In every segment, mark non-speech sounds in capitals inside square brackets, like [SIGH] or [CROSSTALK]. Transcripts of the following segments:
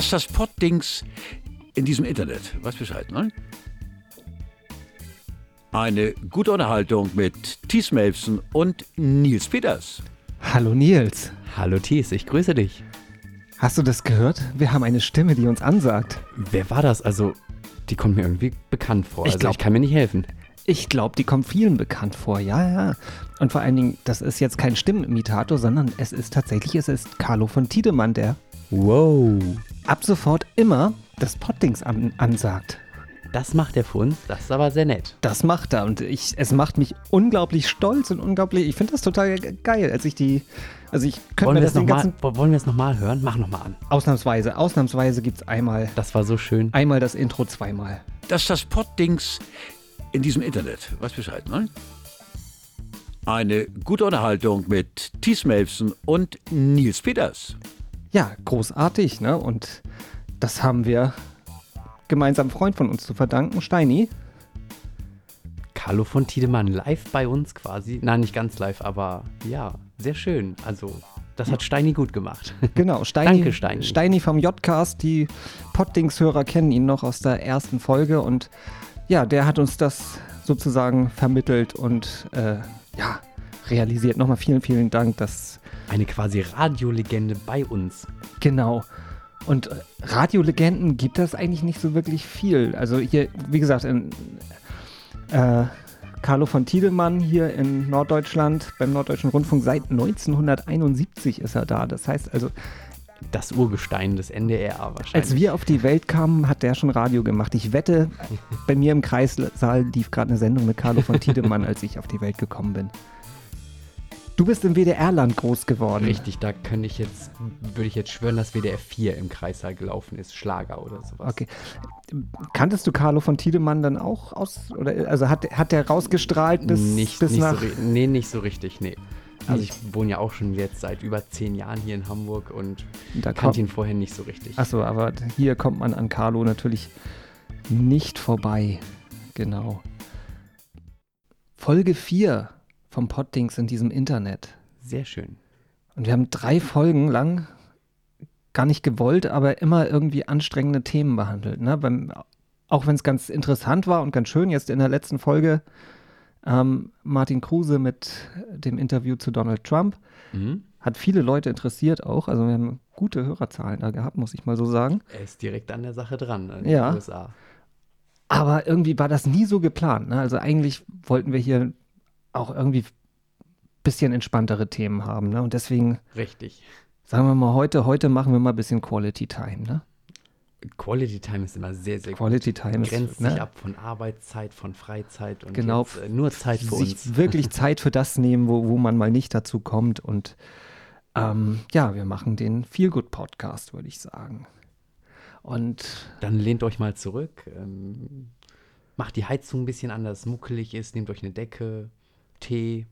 dass das Poddings in diesem Internet, weiß Bescheid, ne? Eine gute Unterhaltung mit Thies Melfsen und Nils Peters. Hallo Nils. Hallo Thies, ich grüße dich. Hast du das gehört? Wir haben eine Stimme, die uns ansagt. Wer war das? Also, die kommt mir irgendwie bekannt vor. Ich also, glaub- ich kann mir nicht helfen. Ich glaube, die kommt vielen bekannt vor. Ja, ja. Und vor allen Dingen, das ist jetzt kein Stimmenimitator, sondern es ist tatsächlich, es ist Carlo von Tiedemann, der Wow. ab sofort immer das Poddings an, ansagt. Das macht er für uns. Das ist aber sehr nett. Das macht er und ich, es macht mich unglaublich stolz und unglaublich, ich finde das total ge- geil, als ich die, also ich könnte Wollen mir wir das den nochmal ganzen, wollen wir es noch mal hören? Mach nochmal an. ausnahmsweise, ausnahmsweise gibt es einmal, Das war so schön. einmal das Intro zweimal. Dass das Poddings in diesem Internet, weiß Bescheid, ne? Eine gute Unterhaltung mit Thies Melfsen und Nils Peters. Ja, großartig, ne? Und das haben wir gemeinsam Freund von uns zu verdanken, Steini. Carlo von Tiedemann live bei uns quasi. Nein, nicht ganz live, aber ja, sehr schön. Also, das hat Steini gut gemacht. [LAUGHS] Genau, Steini. Danke, Steini. Steini vom J-Cast, die Poddings-Hörer kennen ihn noch aus der ersten Folge und ja, der hat uns das sozusagen vermittelt und äh, ja, realisiert. Nochmal vielen, vielen Dank, dass Eine quasi Radiolegende bei uns. Genau. Und äh, Radiolegenden gibt es eigentlich nicht so wirklich viel. Also hier, wie gesagt, in, äh, Carlo von Tiedemann hier in Norddeutschland beim Norddeutschen Rundfunk seit 1971 ist er da. Das heißt also, Das Urgestein des NDR wahrscheinlich. als wir auf die Welt kamen, hat der schon Radio gemacht. Ich wette, [LAUGHS] bei mir im Kreissaal lief gerade eine Sendung mit Carlo von Tiedemann, als ich auf die Welt gekommen bin. Du bist im WDR-Land groß geworden. Richtig, da könnte ich jetzt, würde ich jetzt schwören, dass WDR 4 im Kreissaal gelaufen ist, Schlager oder sowas. Okay. Kanntest du Carlo von Tiedemann dann auch aus? Oder also hat, hat der rausgestrahlt bis, nicht, bis nicht nach. so, nee, nicht so richtig, nee. Also Nicht? ich wohne ja auch schon jetzt seit über zehn Jahren hier in Hamburg und da kannte ihn vorher nicht so richtig. achso, aber hier kommt man an Carlo natürlich nicht vorbei. Genau. Folge 4 vom Poddings in diesem Internet. Sehr schön. Und wir haben drei Folgen lang gar nicht gewollt, aber immer irgendwie anstrengende Themen behandelt. Ne? Beim, auch wenn es ganz interessant war und ganz schön, jetzt in der letzten Folge ähm, Martin Kruse mit dem Interview zu Donald Trump. Mhm. Hat viele Leute interessiert auch. Also wir haben gute Hörerzahlen da gehabt, muss ich mal so sagen. Er ist direkt an der Sache dran, in Ja. den USA. Aber irgendwie war das nie so geplant. Ne? Also eigentlich wollten wir hier auch irgendwie bisschen entspanntere Themen haben. Ne? Und deswegen Richtig. sagen wir mal heute, heute machen wir mal ein bisschen Quality Time. Ne? Quality Time ist immer sehr, sehr Quality Time gut. ist, Grenzt ne? sich ab von Arbeitszeit, von Freizeit und Genau. jetzt, äh, nur Zeit für sich uns. [LAUGHS] wirklich Zeit für das nehmen, wo, wo man mal nicht dazu kommt. Und ähm, ja, wir machen den Feel Good Podcast, würde ich sagen. Und Dann lehnt euch mal zurück. Ähm, macht die Heizung ein bisschen an, dass es muckelig ist. Nehmt euch eine Decke, Tee.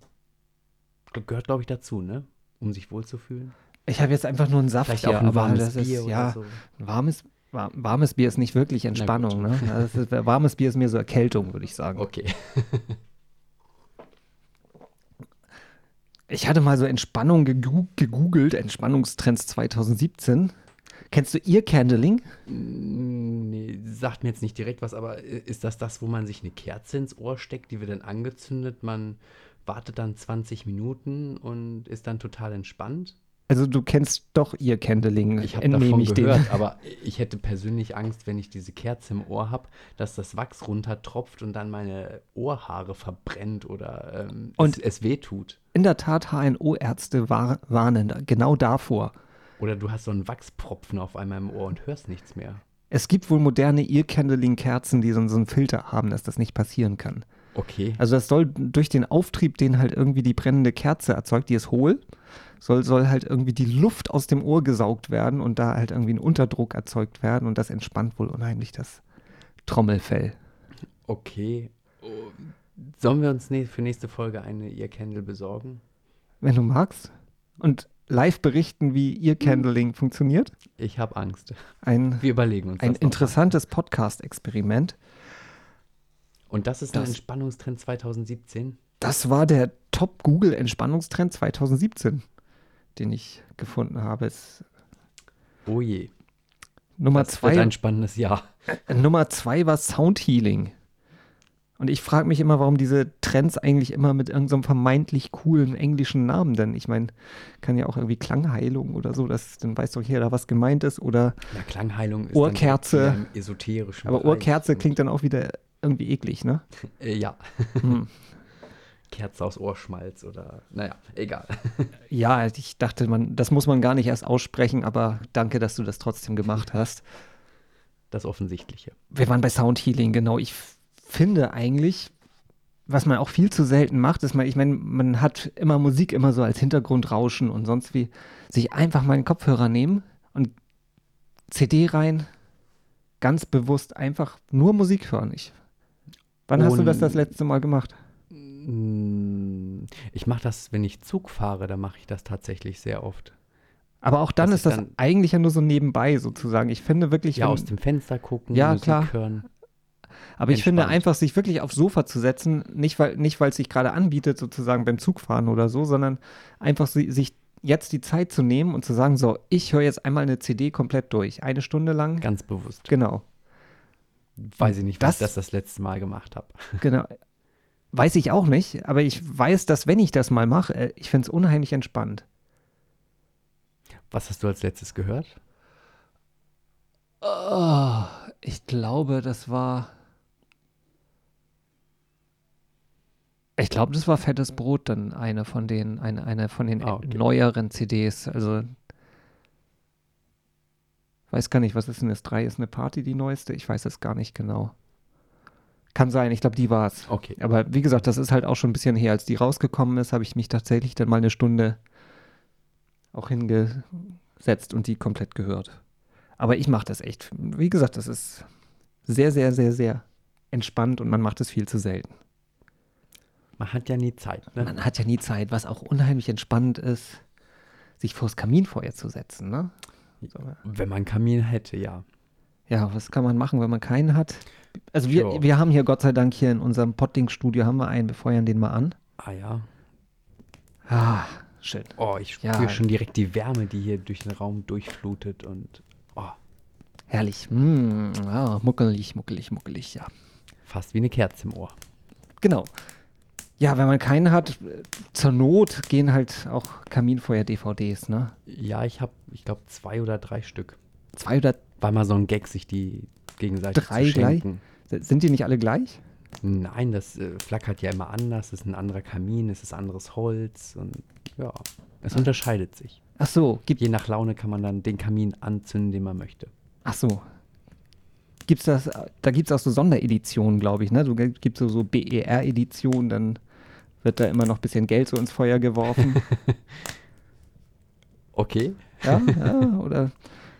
Gehört, glaube ich, dazu, ne? Um sich wohlzufühlen. ich habe jetzt einfach nur einen Saft Vielleicht ein aber warmes das Bier ist oder ja so. ein warmes, war, warmes Bier ist nicht wirklich Entspannung. Ne? Das ist, warmes Bier ist mehr so Erkältung, würde ich sagen. Okay. [LAUGHS] Ich hatte mal so Entspannung gegoogelt, Entspannungstrends 2017. Kennst du Ear Candling? Nee, sagt mir jetzt nicht direkt was, aber ist das das, wo man sich eine Kerze ins Ohr steckt, die wird dann angezündet, man wartet dann 20 Minuten und ist dann total entspannt? Also du kennst doch Ear Candling, Ich habe davon ich gehört, dem. [LAUGHS] aber ich hätte persönlich Angst, wenn ich diese Kerze im Ohr habe, dass das Wachs runtertropft und dann meine Ohrhaare verbrennt oder ähm, Und- es, es wehtut. In der Tat, HNO-Ärzte war, warnen genau davor. Oder du hast so einen Wachspropfen auf einmal im Ohr und hörst nichts mehr. Es gibt wohl moderne Ear Candling-Kerzen, die so, so einen Filter haben, dass das nicht passieren kann. Okay. Also das soll durch den Auftrieb, den halt irgendwie die brennende Kerze erzeugt, die ist hohl, soll, soll halt irgendwie die Luft aus dem Ohr gesaugt werden und da halt irgendwie ein Unterdruck erzeugt werden und das entspannt wohl unheimlich das Trommelfell. Okay. Oh, Sollen wir uns für nächste Folge eine Ear Candle besorgen? Wenn du magst. Und live berichten, wie Ear Candling funktioniert. Ich habe Angst. Ein, Wir überlegen uns ein interessantes Podcast-Experiment. Und das ist Das- Entspannungstrend 2017. Das war der Top-Google-Entspannungstrend 2017, den ich gefunden habe. Es, Oh je. Nummer das wird zwei, ein spannendes Jahr. Nummer zwei war Soundhealing. Und ich frage mich immer, warum diese Trends eigentlich immer mit irgendeinem vermeintlich coolen englischen Namen denn? Ich meine, kann ja auch irgendwie Klangheilung oder so, das, dann weiß doch jeder, was gemeint ist. Oder, Ja, Klangheilung ist Ohrkerze. dann esoterischen aber Bereich Ohrkerze und, klingt dann auch wieder irgendwie eklig, ne? [LAUGHS] Äh, ja, Hm. [LAUGHS] Kerze aus Ohrschmalz oder, naja, egal. [LAUGHS] Ja, ich dachte, man, das muss man gar nicht erst aussprechen, aber danke, dass du das trotzdem gemacht hast. Das Offensichtliche. Wir waren bei Soundhealing, genau. Ich finde eigentlich, was man auch viel zu selten macht, ist man, ich meine, man hat immer Musik immer so als Hintergrundrauschen und sonst wie, sich einfach mal einen Kopfhörer nehmen und CD rein, ganz bewusst einfach nur Musik hören. Ich, wann hast du das Und- das letzte Mal gemacht? Mm, Ich mache das, wenn ich Zug fahre, dann mache ich das tatsächlich sehr oft. Aber auch dann Das ist das dann- eigentlich ja nur so nebenbei sozusagen. Ich finde wirklich, Ja, wenn- aus dem Fenster gucken, Ja, Musik klar. hören. Aber ich finde einfach, sich wirklich aufs Sofa zu setzen, nicht weil nicht weil es sich gerade anbietet, sozusagen beim Zugfahren oder so, sondern einfach si- sich jetzt die Zeit zu nehmen und zu sagen, so, ich höre jetzt einmal eine CD komplett durch, eine Stunde lang. Ganz bewusst. Genau, Weiß ich nicht, was ich das das letzte Mal gemacht habe. [LAUGHS] genau. Weiß ich auch nicht, aber ich weiß, dass wenn ich das mal mache, äh, ich finde es unheimlich entspannt. Was hast du als letztes gehört? Oh, ich glaube, das war. Ich glaube, das war Fettes Brot dann eine von den, eine, eine von den Ah, okay. neueren CDs. Also weiß gar nicht, was ist denn das? 3 ist eine Party, die neueste? Ich weiß es gar nicht genau. Kann sein, ich glaube, die war es. Okay. Aber wie gesagt, das ist halt auch schon ein bisschen her. Als die rausgekommen ist, habe ich mich tatsächlich dann mal eine Stunde auch hingesetzt und die komplett gehört. Aber ich mache das echt. Wie gesagt, das ist sehr, sehr, sehr, sehr entspannt und man macht es viel zu selten. Man hat ja nie Zeit. Ne? Man hat ja nie Zeit, was auch unheimlich entspannend ist, sich vors Kaminfeuer zu setzen. Ne? So. Wenn man einen Kamin hätte, ja. Ja, was kann man machen, wenn man keinen hat? Also wir, Ja. wir haben hier Gott sei Dank hier in unserem Potting-Studio haben wir einen, wir feuern den mal an. Ah ja. Ah, schön. Oh, ich Ja. spüre schon direkt die Wärme, die hier durch den Raum durchflutet und oh, Herrlich. Mm, ah, muckelig, muckelig, muckelig, ja. fast wie eine Kerze im Ohr. Genau. Ja, wenn man keinen hat, zur Not gehen halt auch Kaminfeuer-DVDs, ne? Ja, ich habe, ich glaube, zwei oder drei Stück. Zwei oder War mal so ein Gag, sich die gegenseitig Drei zu gleich? schenken. sind die nicht alle gleich? Nein, das äh, flackert ja immer anders. Es ist ein anderer Kamin, es ist anderes Holz und ja, es unterscheidet sich. Ach so, gibt, Je nach Laune kann man dann den Kamin anzünden, den man möchte. ach so. Gibt's das, da gibt es auch so Sondereditionen, glaube ich, ne? So gibt so, so BER-Editionen, dann wird da immer noch ein bisschen Geld so ins Feuer geworfen. [LAUGHS] Okay. ja, ja, oder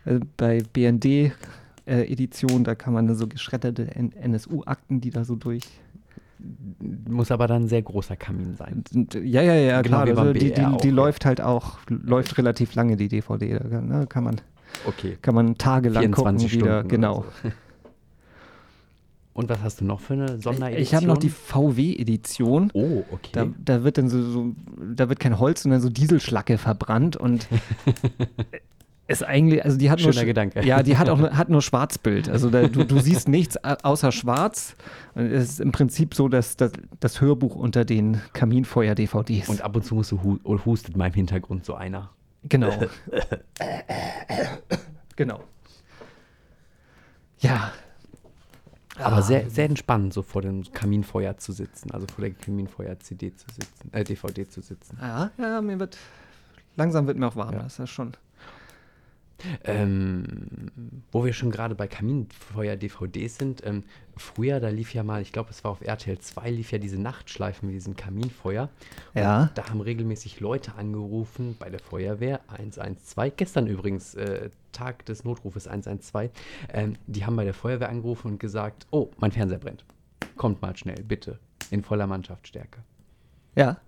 äh, bei BND-Edition, da kann man dann so geschredderte NSU-Akten, die da so durch Muss aber dann ein sehr großer Kamin sein. Ja, ja, ja, Genau klar. Also die, die, die läuft halt auch, läuft relativ lange, die DVD. Da kann, ne, kann, man, Okay. kann man tagelang gucken 24 wieder. Stunden. Genau. so. [LAUGHS] Und was hast du noch für eine Sonderedition? Ich habe noch die VW-Edition. Oh, okay. Da, da wird dann so, so, da wird kein Holz, sondern so Dieselschlacke verbrannt und [LAUGHS] ist eigentlich, also die hat nur, Schöner sch- Gedanke. ja, die hat auch [LAUGHS] nur, hat nur Schwarzbild. Also da, du, du siehst nichts außer Schwarz. Und es ist im Prinzip so, dass das, das Hörbuch unter den Kaminfeuer-DVDs. Und ab und zu musst du hu hustet mal im Hintergrund so einer. Genau. [LAUGHS] genau. Ja. Aber Ah. sehr, sehr entspannend, so vor dem Kaminfeuer zu sitzen, also vor der Kaminfeuer-CD zu sitzen, äh, DVD zu sitzen. Ja, ja, mir wird langsam wird mir auch warm, Ja. das ist schon. Ähm, wo wir schon gerade bei Kaminfeuer-DVDs sind, ähm, früher, da lief ja mal, ich glaube, es war auf RTL 2, lief ja diese Nachtschleifen mit diesem Kaminfeuer. Und Ja. Da haben regelmäßig Leute angerufen bei der Feuerwehr 112. Gestern übrigens, äh, Tag des Notrufes 112. Ähm, die haben bei der Feuerwehr angerufen und gesagt: Oh, mein Fernseher brennt. Kommt mal schnell, bitte. In voller Mannschaftsstärke. Ja.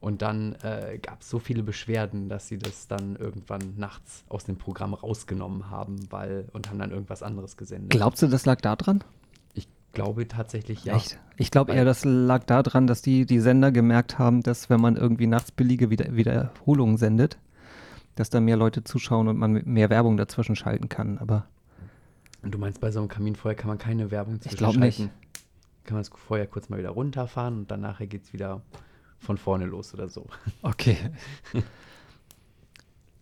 Und dann äh, gab es so viele Beschwerden, dass sie das dann irgendwann nachts aus dem Programm rausgenommen haben, weil und haben dann irgendwas anderes gesendet. Glaubst du, das lag da dran? ich glaube tatsächlich ja. Echt? Ich glaube eher, das lag daran, dass die, die Sender gemerkt haben, dass wenn man irgendwie nachts billige Wieder Wiederholungen sendet, dass da mehr Leute zuschauen und man mehr Werbung dazwischen schalten kann. Aber Und du meinst, bei so einem Kaminfeuer kann man keine Werbung Ich glaub nicht. zwischenschalten? Kann man das Feuer kurz mal wieder runterfahren und dann nachher geht es wieder von vorne los oder so. Okay.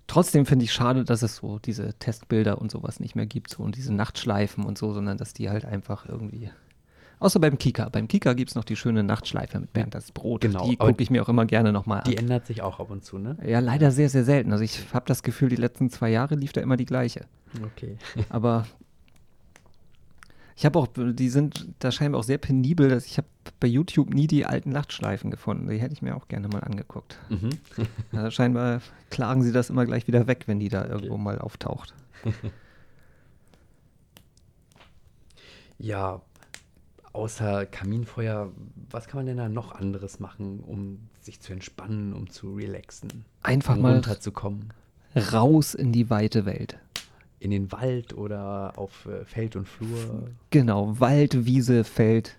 Trotzdem finde ich schade, dass es so diese Testbilder und sowas nicht mehr gibt, so und diese Nachtschleifen und so, sondern dass die halt einfach irgendwie. Außer beim Kika. Beim Kika gibt es noch die schöne Nachtschleife mit Bernd das Brot. Genau, Die gucke ich mir auch immer gerne nochmal Die an. ändert sich auch ab und zu, ne? Ja, leider sehr, sehr selten. Also ich habe das Gefühl, die letzten zwei Jahre lief da immer die gleiche. Okay. Aber ich habe auch, die sind da scheinbar auch sehr penibel, dass ich habe bei YouTube nie die alten Nachtschleifen gefunden. Die hätte ich mir auch gerne mal angeguckt. Mhm. [LAUGHS] Also scheinbar klagen sie das immer gleich wieder weg, wenn die da irgendwo mal auftaucht. [LAUGHS] Ja, außer Kaminfeuer, was kann man denn da noch anderes machen, um sich zu entspannen, um zu relaxen, Einfach um mal runterzukommen? raus in die weite Welt. In den Wald oder auf äh, Feld und Flur? Genau, Wald, Wiese, Feld.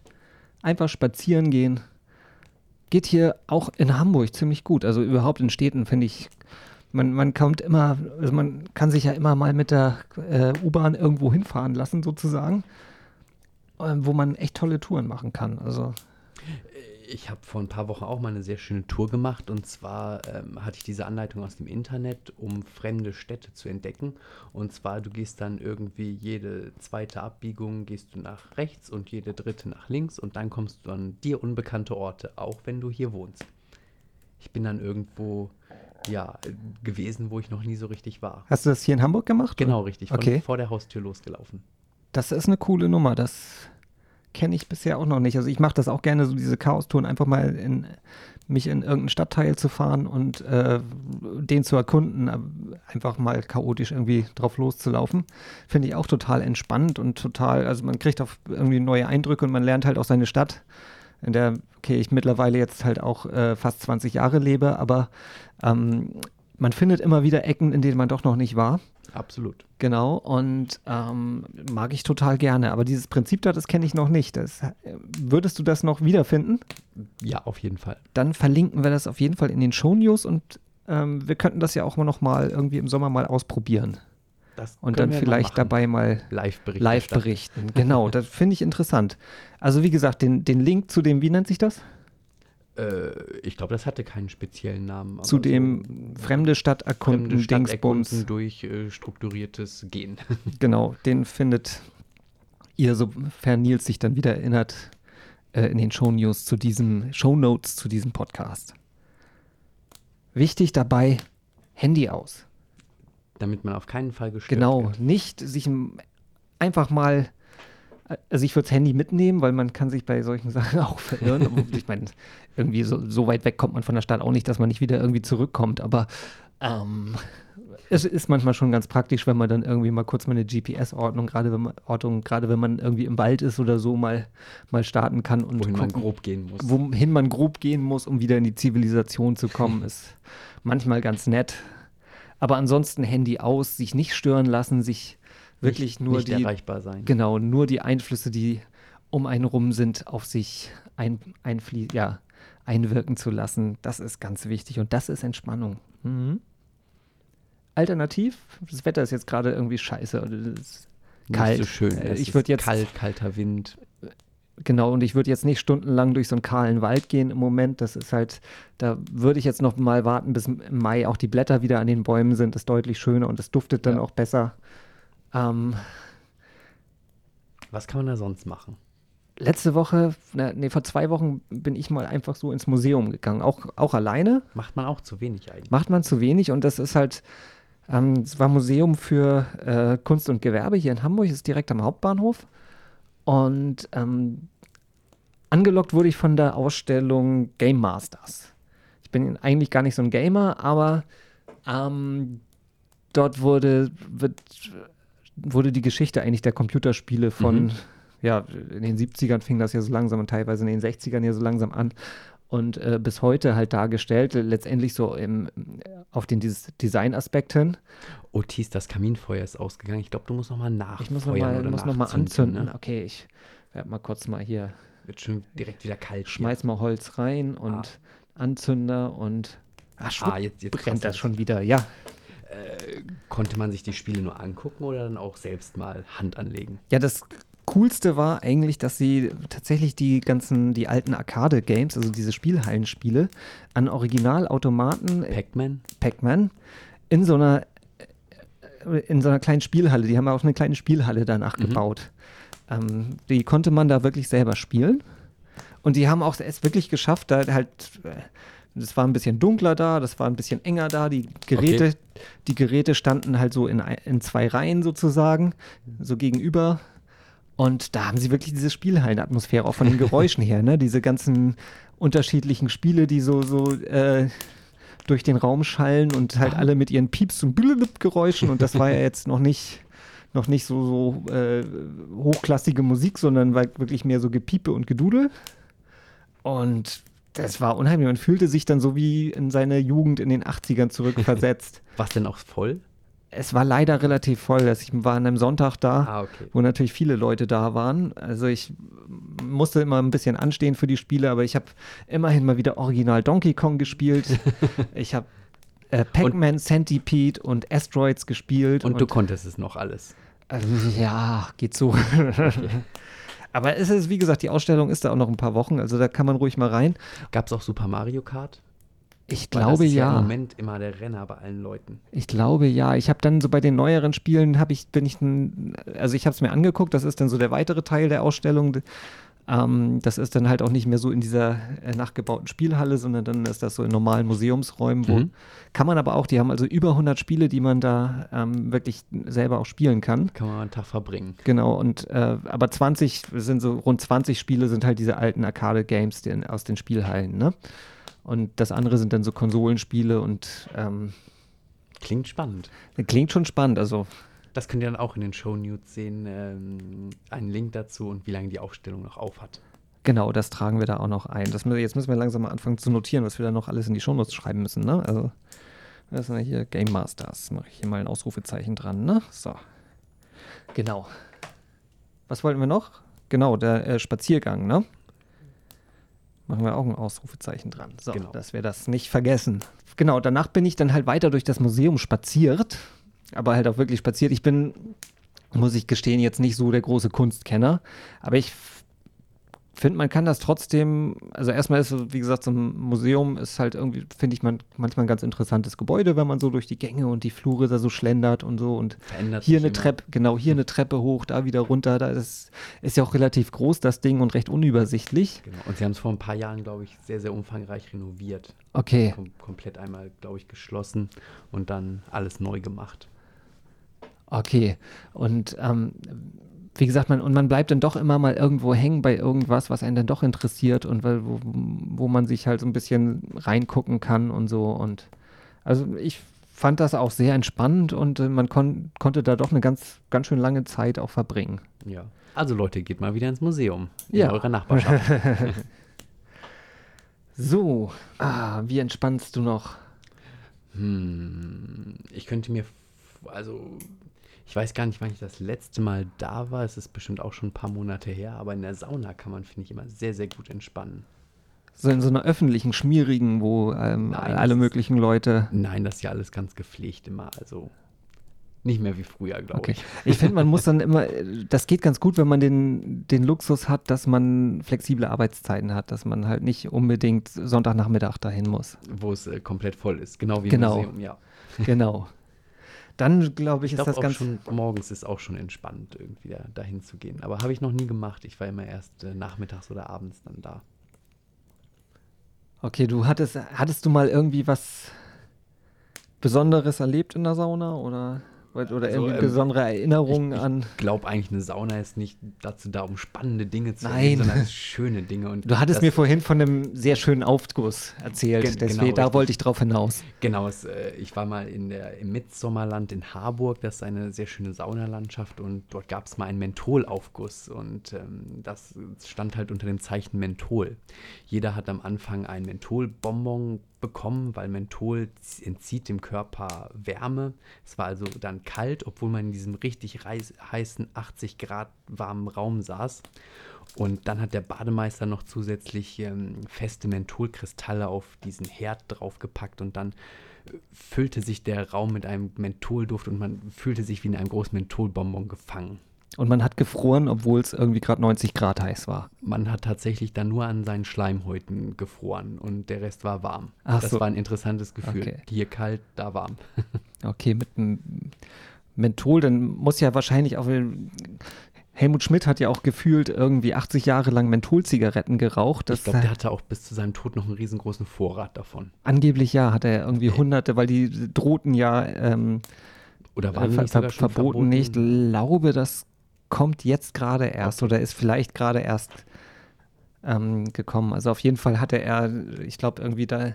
Einfach spazieren gehen. Geht hier auch in Hamburg ziemlich gut. Also überhaupt in Städten finde ich, man, man kommt immer, also man kann sich ja immer mal mit der äh, U-Bahn irgendwo hinfahren lassen, sozusagen, äh, wo man echt tolle Touren machen kann. Also Ich habe vor ein paar Wochen auch mal eine sehr schöne Tour gemacht und zwar ähm, hatte ich diese Anleitung aus dem Internet, um fremde Städte zu entdecken. Und zwar, du gehst dann irgendwie jede zweite Abbiegung, gehst du nach rechts und jede dritte nach links und dann kommst du an dir unbekannte Orte, auch wenn du hier wohnst. Ich bin dann irgendwo, ja, gewesen, wo ich noch nie so richtig war. hast du das hier in Hamburg gemacht? Genau, richtig, von Okay. vor der Haustür losgelaufen. Das ist eine coole Nummer. Das kenne ich bisher auch noch nicht. Also ich mache das auch gerne, so diese Chaos-Touren, einfach mal in mich in irgendeinen Stadtteil zu fahren und äh, den zu erkunden, aber einfach mal chaotisch irgendwie drauf loszulaufen. Finde ich auch total entspannt und total, also man kriegt auch irgendwie neue Eindrücke und man lernt halt auch seine Stadt, in der, okay, ich mittlerweile jetzt halt auch äh, fast 20 Jahre lebe, aber ähm, man findet immer wieder Ecken, in denen man doch noch nicht war. Absolut. Genau, und ähm, mag ich total gerne. Aber dieses Prinzip da, das kenne ich noch nicht. Das, würdest du das noch wiederfinden? Ja, auf jeden Fall. Dann verlinken wir das auf jeden Fall in den Shownews und ähm, wir könnten das ja auch mal noch mal irgendwie im Sommer mal ausprobieren. Das Und dann wir mal vielleicht machen. dabei mal live berichten. live berichten. Genau, das finde ich interessant. Also wie gesagt, den, den Link zu dem, wie nennt sich das? Äh, ich glaube, das hatte keinen speziellen Namen. zu aber dem so fremde Stadt erkunden, fremde Stadt Dingsbums. erkunden durch äh, strukturiertes Gehen. [LAUGHS] Genau, den findet ihr, sofern Nils sich dann wieder erinnert, äh, in den Shownews zu diesem, Shownotes zu diesem Podcast. Wichtig dabei, Handy aus. Damit man auf keinen Fall gestört Genau, wird. nicht sich einfach mal, also ich würde das Handy mitnehmen, weil man kann sich bei solchen Sachen [LAUGHS] auch verirren. [LAUGHS] Ich meine, irgendwie so, so weit weg kommt man von der Stadt auch nicht, dass man nicht wieder irgendwie zurückkommt. Aber ähm, es ist manchmal schon ganz praktisch, wenn man dann irgendwie mal kurz mal eine GPS-Ordnung, gerade wenn man Ortung, gerade wenn man irgendwie im Wald ist oder so, mal, mal starten kann und Wohin man gucken, grob gehen muss. wohin man grob gehen muss, um wieder in die Zivilisation zu kommen, ist manchmal ganz nett. Aber ansonsten Handy aus, sich nicht stören lassen, sich wirklich nicht, nur nicht die, erreichbar sein. genau, nur die Einflüsse, die um einen rum sind, auf sich ein, einflie ja, einwirken zu lassen. Das ist ganz wichtig und das ist Entspannung. Mhm. Alternativ, das Wetter ist jetzt gerade irgendwie scheiße. es ist Kalt. Nicht so schön. Äh, Es ich ist würd jetzt- kalt, kalter Wind. Genau, und ich würde jetzt nicht stundenlang durch so einen kahlen Wald gehen im Moment. Das ist halt, da würde ich jetzt noch mal warten, bis im Mai auch die Blätter wieder an den Bäumen sind. Das ist deutlich schöner und es duftet dann Ja. auch besser. Ähm, Was kann man da sonst machen? letzte Woche, na, nee, vor zwei Wochen bin ich mal einfach so ins Museum gegangen. Auch, auch alleine. Macht man auch zu wenig eigentlich. Macht man zu wenig und das ist halt, ähm, es war Museum für äh, Kunst und Gewerbe hier in Hamburg, ist direkt am Hauptbahnhof. Und ähm, angelockt wurde ich von der Ausstellung Game Masters. Ich bin eigentlich gar nicht so ein Gamer, aber ähm, dort wurde, wird, wurde die Geschichte eigentlich der Computerspiele von, Mhm. ja, in den 70ern fing das ja so langsam und teilweise in den 60ern ja so langsam an und äh, bis heute halt dargestellt, letztendlich so im, auf den Des Designaspekten. Otis, das Kaminfeuer ist ausgegangen. Ich glaube, du musst nochmal nachfeuern Ich muss nochmal muss noch mal anzünden. Ne? Okay, ich werde mal kurz mal hier, Wird schon direkt wieder kalt. hier. schmeiß mal Holz rein und Anzünder und ah, schwupp, Ah, jetzt, jetzt brennt das schon wieder. Ja, Äh, konnte man sich die Spiele nur angucken oder dann auch selbst mal Hand anlegen? Ja, das Coolste war eigentlich, dass sie tatsächlich die ganzen, die alten Arcade-Games, also diese Spielhallenspiele, an Originalautomaten, Pac-Man? Pac-Man, in so einer äh, in so einer kleinen Spielhalle, die haben auch eine kleine Spielhalle danach Mhm. gebaut. Ähm, die konnte man da wirklich selber spielen. Und die haben auch es wirklich geschafft, da halt, das war ein bisschen dunkler da, das war ein bisschen enger da, die Geräte, die Geräte standen halt so in, in zwei Reihen sozusagen, so gegenüber. Und da haben sie wirklich diese Spielhallenatmosphäre, auch von den [LAUGHS] Geräuschen her, ne? Diese ganzen unterschiedlichen Spiele, die so, so äh, durch den Raum schallen und halt alle mit ihren Pieps und Blub-Geräuschen. Und das war ja jetzt noch nicht, noch nicht so, so äh, hochklassige Musik, sondern war wirklich mehr so Gepiepe und Gedudel. Und das war unheimlich. Man fühlte sich dann so wie in seine Jugend in den 80ern zurückversetzt. [LAUGHS] War es denn auch voll? es war leider relativ voll. Also Ich war an einem Sonntag da Ah, okay. wo natürlich viele Leute da waren. Also ich musste immer ein bisschen anstehen für die Spiele, aber ich habe immerhin mal wieder Original Donkey Kong gespielt. [LAUGHS] ich habe äh, Pac-Man, Centipede und Asteroids gespielt. Und du konntest es noch alles. also, ja, geht so. [LAUGHS] aber es ist, wie gesagt, die Ausstellung ist da auch noch ein paar Wochen, also da kann man ruhig mal rein. Gab es auch Super Mario Kart? Ich Weil glaube das ist ja. ja. im Moment immer der Renner bei allen Leuten. Ich glaube ja. Ich habe dann so bei den neueren Spielen habe ich bin ich also ich habe es mir angeguckt. Das ist dann so der weitere Teil der Ausstellung. Ähm, das ist dann halt auch nicht mehr so in dieser äh, nachgebauten Spielhalle, sondern dann ist das so in normalen Museumsräumen. Wo Mhm. kann man aber auch. Die haben also über 100 Spiele, die man da ähm, wirklich selber auch spielen kann. Kann man einen Tag verbringen. Genau. Und äh, aber 20 sind so rund 20 Spiele sind halt diese alten Arcade-Games aus den Spielhallen. Ne? Und das andere sind dann so Konsolenspiele und ähm, Klingt spannend. klingt schon spannend. Also Das könnt ihr dann auch in den Show News sehen. Ähm, einen Link dazu und wie lange die Ausstellung noch auf hat. Genau, das tragen wir da auch noch ein. Das, jetzt müssen wir langsam mal anfangen zu notieren, was wir da noch alles in die Shownotes schreiben müssen. Ne? Also, das sind ja hier Game Masters. Mache ich hier mal ein Ausrufezeichen dran. Ne? So. Genau. Was wollten wir noch? Genau, der äh, Spaziergang, ne? Machen wir auch ein Ausrufezeichen dran. So, Genau. dass wir das nicht vergessen. Genau, danach bin ich dann halt weiter durch das Museum spaziert. Aber halt auch wirklich spaziert. Ich bin, muss ich gestehen, jetzt nicht so der große Kunstkenner. Aber ich finde, man kann das trotzdem, also erstmal ist, so, wie gesagt, so ein Museum ist halt irgendwie, finde ich man manchmal ein ganz interessantes Gebäude, wenn man so durch die Gänge und die Flure da so schlendert und so und Verändert hier sich eine. Treppe, genau, hier eine Treppe hoch, da wieder runter, da ist, ist ja auch relativ groß, das Ding und recht unübersichtlich. Genau. Und sie haben es vor ein paar Jahren, glaube ich, sehr, sehr umfangreich renoviert. Okay, Kom komplett einmal, glaube ich, geschlossen und dann alles neu gemacht. Okay. Und ähm, wie gesagt, man, und man bleibt dann doch immer mal irgendwo hängen bei irgendwas, was einen dann doch interessiert und weil, wo, wo man sich halt so ein bisschen reingucken kann und so. Und also ich fand das auch sehr entspannend und äh, man kon konnte da doch eine ganz, ganz schön lange Zeit auch verbringen. Ja. Also Leute, geht mal wieder ins Museum. In Ja. eurer Nachbarschaft. [LAUGHS] So, ah, wie entspannst du noch? Hm, ich könnte mir, also ich weiß gar nicht, wann ich das letzte Mal da war. Es ist bestimmt auch schon ein paar Monate her, aber in der Sauna kann man, finde ich, immer sehr, sehr gut entspannen. So in so einer öffentlichen, schmierigen, wo ähm, Nein, alle möglichen Leute. Nein, das ist ja alles ganz gepflegt immer, also nicht mehr wie früher, glaube Okay. ich. [LAUGHS] Ich finde, man muss dann immer, das geht ganz gut, wenn man den, den Luxus hat, dass man flexible Arbeitszeiten hat, dass man halt nicht unbedingt Sonntagnachmittag dahin muss. Wo es äh, komplett voll ist, genau wie Genau. im Museum, ja. Genau. [LAUGHS] Dann glaube ich, Ich ist glaube das ganz. schon, morgens ist auch schon entspannt, irgendwie da, dahin zu gehen. Aber habe ich noch nie gemacht. Ich war immer erst äh, nachmittags oder abends dann da. Okay, du hattest, hattest du mal irgendwie was Besonderes erlebt in der Sauna oder, oder Also, irgendwie ähm, besondere Erinnerungen ich, ich an? glaube eigentlich, eine Sauna ist nicht dazu da, um spannende Dinge zu Nein. erleben, sondern schöne Dinge. Und Du hattest mir vorhin von einem sehr schönen Aufguss erzählt, Gen- deswegen genau, da richtig. wollte ich drauf hinaus. Genau, es, äh, ich war mal in der, im Mitsommerland in Harburg, das ist eine sehr schöne Saunalandschaft und dort gab es mal einen Mentholaufguss und ähm, das stand halt unter dem Zeichen Menthol. Jeder hat am Anfang ein Mentholbonbon bekommen, weil Menthol entzieht dem Körper Wärme. Es war also dann kalt, obwohl man in diesem richtig heißen 80 Grad warmen Raum saß. Und dann hat der Bademeister noch zusätzlich ähm, feste Mentholkristalle auf diesen Herd draufgepackt und dann füllte sich der Raum mit einem Mentholduft und man fühlte sich wie in einem großen Mentholbonbon gefangen. Und man hat gefroren, obwohl es irgendwie gerade 90 Grad heiß war. Man hat tatsächlich dann nur an seinen Schleimhäuten gefroren und der Rest war warm. Ach das so. war ein interessantes Gefühl. Okay. Hier kalt, da warm. [LAUGHS] Okay, mit einem Menthol, dann muss ja wahrscheinlich auch. Helmut Schmidt hat ja auch gefühlt irgendwie 80 Jahre lang Mentholzigaretten geraucht. Ich glaube, der hatte auch bis zu seinem Tod noch einen riesengroßen Vorrat davon. angeblich ja, hat er irgendwie hunderte, weil die drohten ja ähm, Oder äh, waren ver ver verboten. Nee, Ich glaube, das kommt jetzt gerade erst oder ist vielleicht gerade erst ähm, gekommen. Also auf jeden Fall hatte er, ich glaube, irgendwie da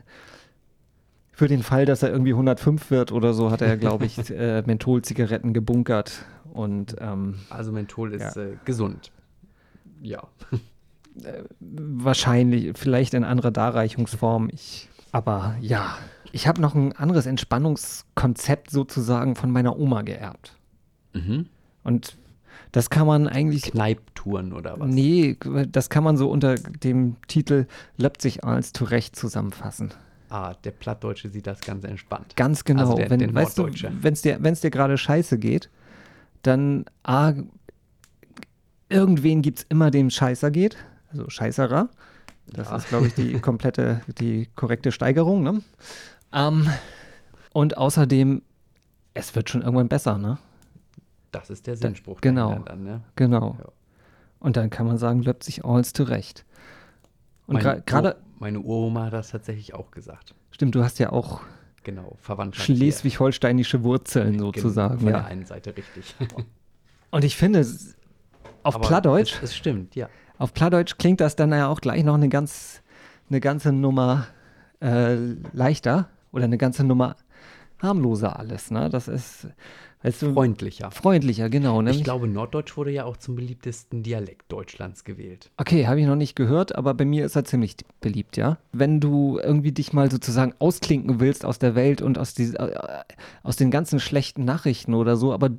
für den Fall, dass er irgendwie 105 wird oder so, hat er, glaube ich, [LAUGHS] äh, Mentholzigaretten gebunkert. Und ähm, Also Menthol ist Ja. äh, gesund. Ja. wahrscheinlich, vielleicht in anderer Darreichungsform. Ich, aber ja, ich habe noch ein anderes Entspannungskonzept sozusagen von meiner Oma geerbt. Mhm. Und das kann man eigentlich Kneiptouren oder was? Nee, das kann man so unter dem Titel Leipzig als zurecht zusammenfassen. Ah, der Plattdeutsche sieht das ganz entspannt. Ganz genau. Also der- wenn, der weißt du, Norddeutsche. wenn es dir, wenn's dir gerade scheiße geht, dann A, irgendwen gibt es immer, dem scheißer geht. Also Scheißerer. Das Ja. ist, glaube ich, die [LAUGHS] komplette, die korrekte Steigerung. Ne? Ähm, und außerdem, es wird schon irgendwann besser, ne? Das ist der Sinnspruch. genau. dahinter Dann, ne? Genau. Ja. Und dann kann man sagen, Leipzig alls zurecht. Und gra- gerade, Meine Uroma hat das tatsächlich auch gesagt. stimmt, du hast ja auch Genau, schleswig-holsteinische Wurzeln Genau, sozusagen. Von der Ja. einen Seite richtig. Und ich finde, auf Aber Plattdeutsch, Es, es stimmt, ja. auf Plattdeutsch klingt das dann ja auch gleich noch eine ganz, eine ganze Nummer äh, leichter oder eine ganze Nummer harmloser alles. Ne? Das ist, weißt du, Freundlicher. freundlicher, genau. Ne? Ich glaube, Norddeutsch wurde ja auch zum beliebtesten Dialekt Deutschlands gewählt. Okay, habe ich noch nicht gehört, aber bei mir ist er ziemlich beliebt, ja. Wenn du irgendwie dich mal sozusagen ausklinken willst aus der Welt und aus, die, äh, aus den ganzen schlechten Nachrichten oder so, aber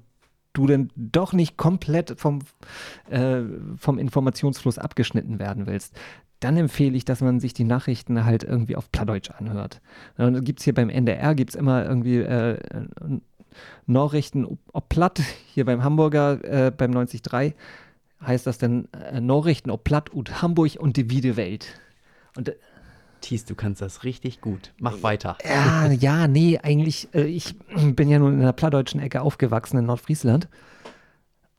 du denn doch nicht komplett vom, äh, vom Informationsfluss abgeschnitten werden willst, dann empfehle ich, dass man sich die Nachrichten halt irgendwie auf Plattdeutsch anhört. Dann gibt es hier beim NDR, gibt es immer irgendwie äh, Nachrichten ob- ob platt, [LAUGHS] hier beim Hamburger, äh, beim 93 heißt das dann äh, Nachrichten ob Platt und Hamburg und die Wiede Welt. Und äh, Thies, du kannst das richtig gut. Mach weiter. ja, ja, nee, eigentlich, äh, ich [CLEARS THROAT] bin ja nun in der plattdeutschen Ecke aufgewachsen in Nordfriesland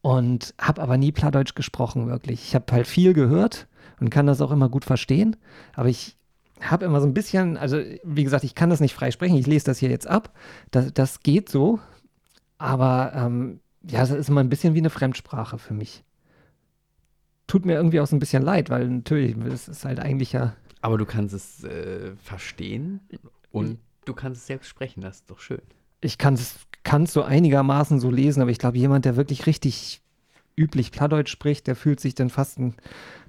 und habe aber nie Plattdeutsch gesprochen, wirklich. Ich habe halt viel gehört und kann das auch immer gut verstehen, aber ich habe immer so ein bisschen, also wie gesagt, ich kann das nicht frei sprechen, ich lese das hier jetzt ab, das, das geht so, aber ähm, ja, es ist immer ein bisschen wie eine Fremdsprache für mich. Tut mir irgendwie auch so ein bisschen leid, weil natürlich, es ist halt eigentlich ja Aber du kannst es äh, verstehen und du kannst es selbst sprechen. Das ist doch schön. ich kann es so einigermaßen so lesen, aber ich glaube, jemand, der wirklich richtig üblich Plattdeutsch spricht, der fühlt sich dann fast ein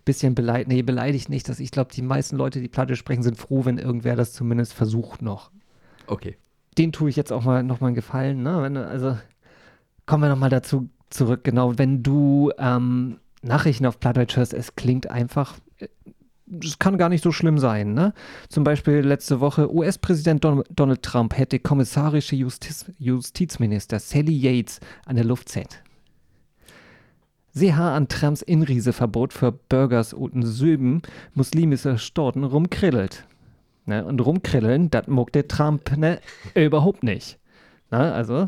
bisschen beleidigt. Nee, beleidigt nicht. Dass ich glaube, die meisten Leute, die Plattdeutsch sprechen, sind froh, wenn irgendwer das zumindest versucht noch. Okay. Den tue ich jetzt auch mal noch mal einen Gefallen. Ne? Wenn, also kommen wir noch mal dazu zurück. Genau, wenn du ähm, Nachrichten auf Plattdeutsch hörst, es klingt einfach. äh, Das kann gar nicht so schlimm sein. Ne? Zum Beispiel letzte Woche US-Präsident Don Donald Trump hätte kommissarische Justiz Justizminister Sally Yates an der Luft zählt. Sie har an Trumps Inreiseverbot für Burgers und Söben muslimischer Staaten rumkriddelt. Ne? Und rumkriddeln, das mag der Trump ne, überhaupt nicht. Ne? Also.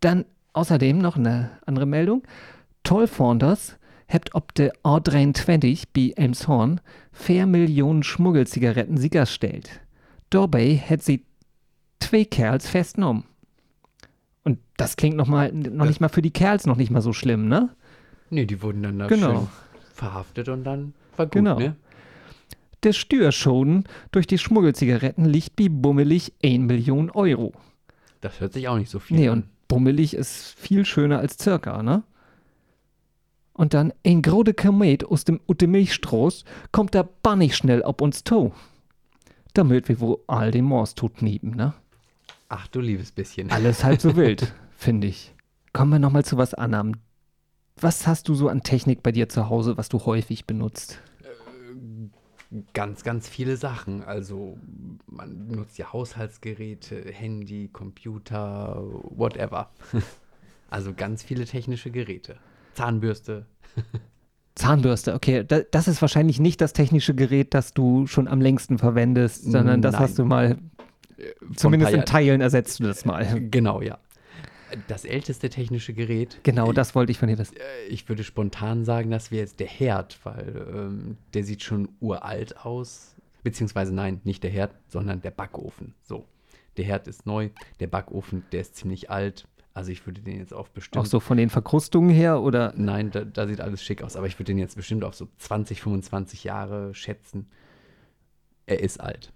Dann außerdem noch eine andere Meldung. Tollfonders hebt ob de A23 bei Elmshorn 4 Millionen Schmuggelzigaretten sicherstellt. Dabei hat sie zwei Kerls festgenommen. Und das klingt noch, mal, noch nicht mal für die Kerls noch nicht mal so schlimm, ne? Nee, die wurden dann da Genau. verhaftet und dann war gut, Genau. ne? Der Steuerschaden durch die Schmuggelzigaretten liegt bei bummelig 1 Million Euro. Das hört sich auch nicht so viel Nee, an. und bummelig ist viel schöner als circa, ne? Und dann ein grode Komet aus dem, dem Milchstroß kommt da bannig schnell ob uns to. Damit wir wohl all den Moors tot neben, ne? Ach du liebes bisschen. Alles halb so wild, [LAUGHS] finde ich. Kommen wir nochmal zu was anderem. Was hast du so an Technik bei dir zu Hause, was du häufig benutzt? Ganz, ganz viele Sachen. Also man benutzt ja Haushaltsgeräte, Handy, Computer, whatever. [LAUGHS] Also ganz viele technische Geräte. Zahnbürste. [LAUGHS] Zahnbürste, okay. Da, das ist wahrscheinlich nicht das technische Gerät, das du schon am längsten verwendest, sondern das Nein. hast du mal, zumindest in Teilen ersetzt du das mal. Genau, ja. Das älteste technische Gerät. Genau, das wollte ich von dir wissen. äh, Ich würde spontan sagen, das wäre jetzt der Herd, weil ähm, der sieht schon uralt aus. Beziehungsweise nein, nicht der Herd, sondern der Backofen. So. Der Herd ist neu, der Backofen, der ist ziemlich alt. Also ich würde den jetzt auf bestimmt. Auch so von den Verkrustungen her oder Nein, da, da sieht alles schick aus, aber ich würde den jetzt bestimmt auf so 20, 25 Jahre schätzen. Er ist alt.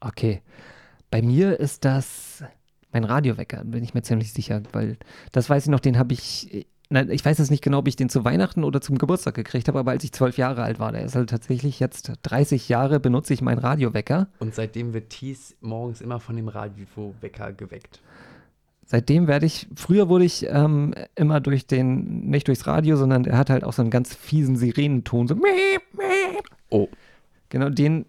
Okay. Bei mir ist das mein Radiowecker, bin ich mir ziemlich sicher, weil das weiß ich noch, den habe ich, na, ich weiß jetzt nicht genau, ob ich den zu Weihnachten oder zum Geburtstag gekriegt habe, aber als ich zwölf Jahre alt war, der ist halt tatsächlich jetzt 30 Jahre benutze ich meinen Radiowecker. Und seitdem wird Thies morgens immer von dem Radiowecker geweckt. Seitdem werde ich, früher wurde ich ähm, immer durch den, nicht durchs Radio, sondern der hat halt auch so einen ganz fiesen Sirenenton, so miep, miep. Oh, Genau, den,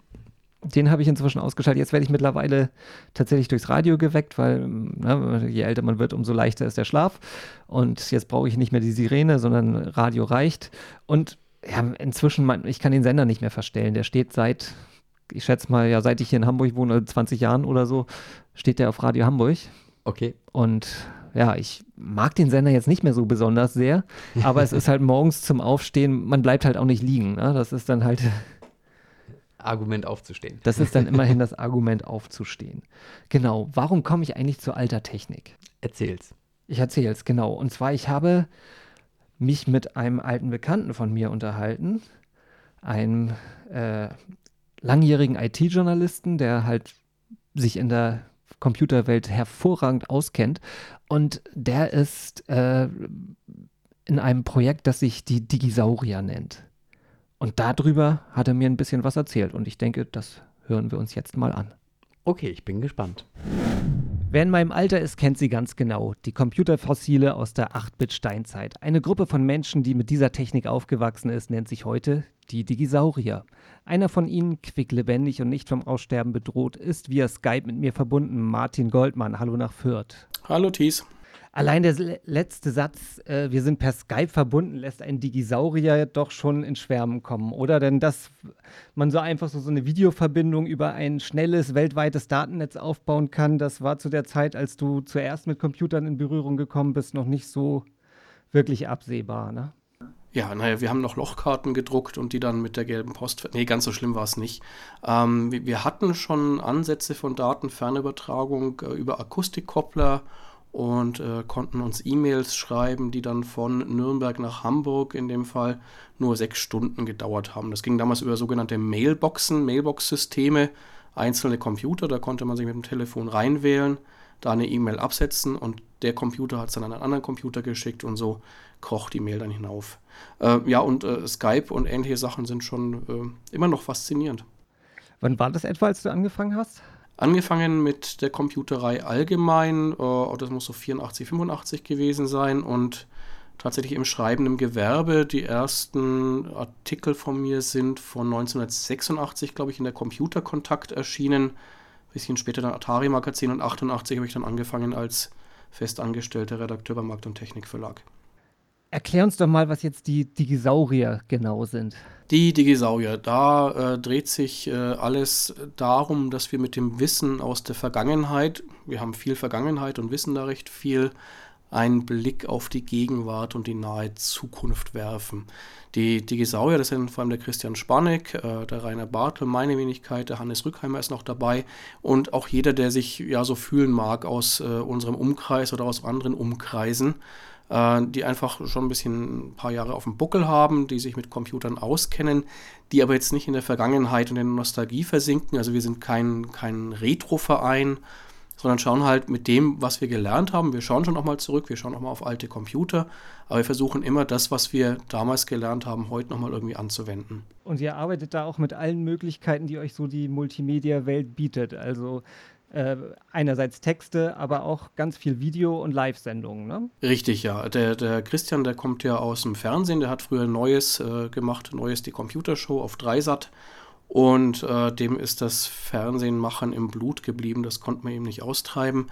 den habe ich inzwischen ausgeschaltet. Jetzt werde ich mittlerweile tatsächlich durchs Radio geweckt, weil ne, je älter man wird, umso leichter ist der Schlaf. Und jetzt brauche ich nicht mehr die Sirene, sondern Radio reicht. Und ja, inzwischen, man, ich kann den Sender nicht mehr verstellen. Der steht seit, ich schätze mal, ja, seit ich hier in Hamburg wohne, also 20 Jahren oder so, steht der auf Radio Hamburg. okay. Und ja, ich mag den Sender jetzt nicht mehr so besonders sehr, aber es [LAUGHS] ist halt morgens zum Aufstehen, man bleibt halt auch nicht liegen. Ne? Das ist dann halt, Argument aufzustehen. das ist dann [LAUGHS] immerhin das Argument aufzustehen. Genau, warum komme ich eigentlich zu alter Technik? Erzähl's. Ich erzähle es, genau. Und zwar, ich habe mich mit einem alten Bekannten von mir unterhalten, einem äh, langjährigen IT-Journalisten, der halt sich in der Computerwelt hervorragend auskennt. Und der ist äh, in einem Projekt, das sich die Digisaurier nennt. Und darüber hat er mir ein bisschen was erzählt. Und ich denke, das hören wir uns jetzt mal an. Okay, ich bin gespannt. Wer in meinem Alter ist, kennt sie ganz genau. Die Computerfossile aus der 8-Bit-Steinzeit. Eine Gruppe von Menschen, die mit dieser Technik aufgewachsen ist, nennt sich heute die Digisaurier. Einer von ihnen, quicklebendig und nicht vom Aussterben bedroht, ist via Skype mit mir verbunden. Martin Goldmann, hallo nach Fürth. Hallo Thies. Allein der le- letzte Satz, äh, wir sind per Skype verbunden, lässt einen Digisaurier doch schon in Schwärmen kommen, oder? Denn dass man so einfach so, so eine Videoverbindung über ein schnelles, weltweites Datennetz aufbauen kann, das war zu der Zeit, als du zuerst mit Computern in Berührung gekommen bist, noch nicht so wirklich absehbar, ne? Ja, naja, wir haben noch Lochkarten gedruckt und die dann mit der gelben Post. Nee, ganz so schlimm war es nicht. Ähm, wir, wir hatten schon Ansätze von Datenfernübertragung äh, über Akustikkoppler und äh, konnten uns E-Mails schreiben, die dann von Nürnberg nach Hamburg in dem Fall nur sechs Stunden gedauert haben. Das ging damals über sogenannte Mailboxen, Mailbox-Systeme, einzelne Computer, da konnte man sich mit dem Telefon reinwählen, da eine E-Mail absetzen und der Computer hat es dann an einen anderen Computer geschickt und so kroch die Mail dann hinauf. Äh, ja, und äh, Skype und ähnliche Sachen sind schon äh, immer noch faszinierend. Wann war das etwa, als du angefangen hast? Angefangen mit der Computerei allgemein, äh, das muss so 84, 85 gewesen sein und tatsächlich im schreibenden Gewerbe. Die ersten Artikel von mir sind von 1986, glaube ich, in der Computerkontakt erschienen. bisschen später dann Atari Magazin und 88 habe ich dann angefangen als festangestellter Redakteur beim Markt- und Technikverlag. Erklär uns doch mal, was jetzt die Digisaurier genau sind. Die Digisaurier, da äh, dreht sich äh, alles darum, dass wir mit dem Wissen aus der Vergangenheit, wir haben viel Vergangenheit und wissen da recht viel, einen Blick auf die Gegenwart und die nahe Zukunft werfen. Die Digisaurier, das sind vor allem der Christian Spanek, äh, der Rainer Bartel, meine Wenigkeit, der Hannes Rückheimer ist noch dabei und auch jeder, der sich ja so fühlen mag aus äh, unserem Umkreis oder aus anderen Umkreisen äh, die einfach schon ein bisschen ein paar Jahre auf dem Buckel haben, die sich mit Computern auskennen, die aber jetzt nicht in der Vergangenheit und in der Nostalgie versinken. Also wir sind kein, kein Retro-Verein, sondern schauen halt mit dem, was wir gelernt haben. Wir schauen schon auch mal zurück, wir schauen auch mal auf alte Computer, aber wir versuchen immer das, was wir damals gelernt haben, heute nochmal irgendwie anzuwenden. Und ihr arbeitet da auch mit allen Möglichkeiten, die euch so die Multimedia-Welt bietet. Also äh, einerseits Texte, aber auch ganz viel Video- und Live-Sendungen, ne? Richtig, ja. Der, der Christian, der kommt ja aus dem Fernsehen, der hat früher Neues äh, gemacht, Neues die Computershow auf Dreisat. Und äh, dem ist das Fernsehenmachen im Blut geblieben. Das konnte man eben nicht austreiben.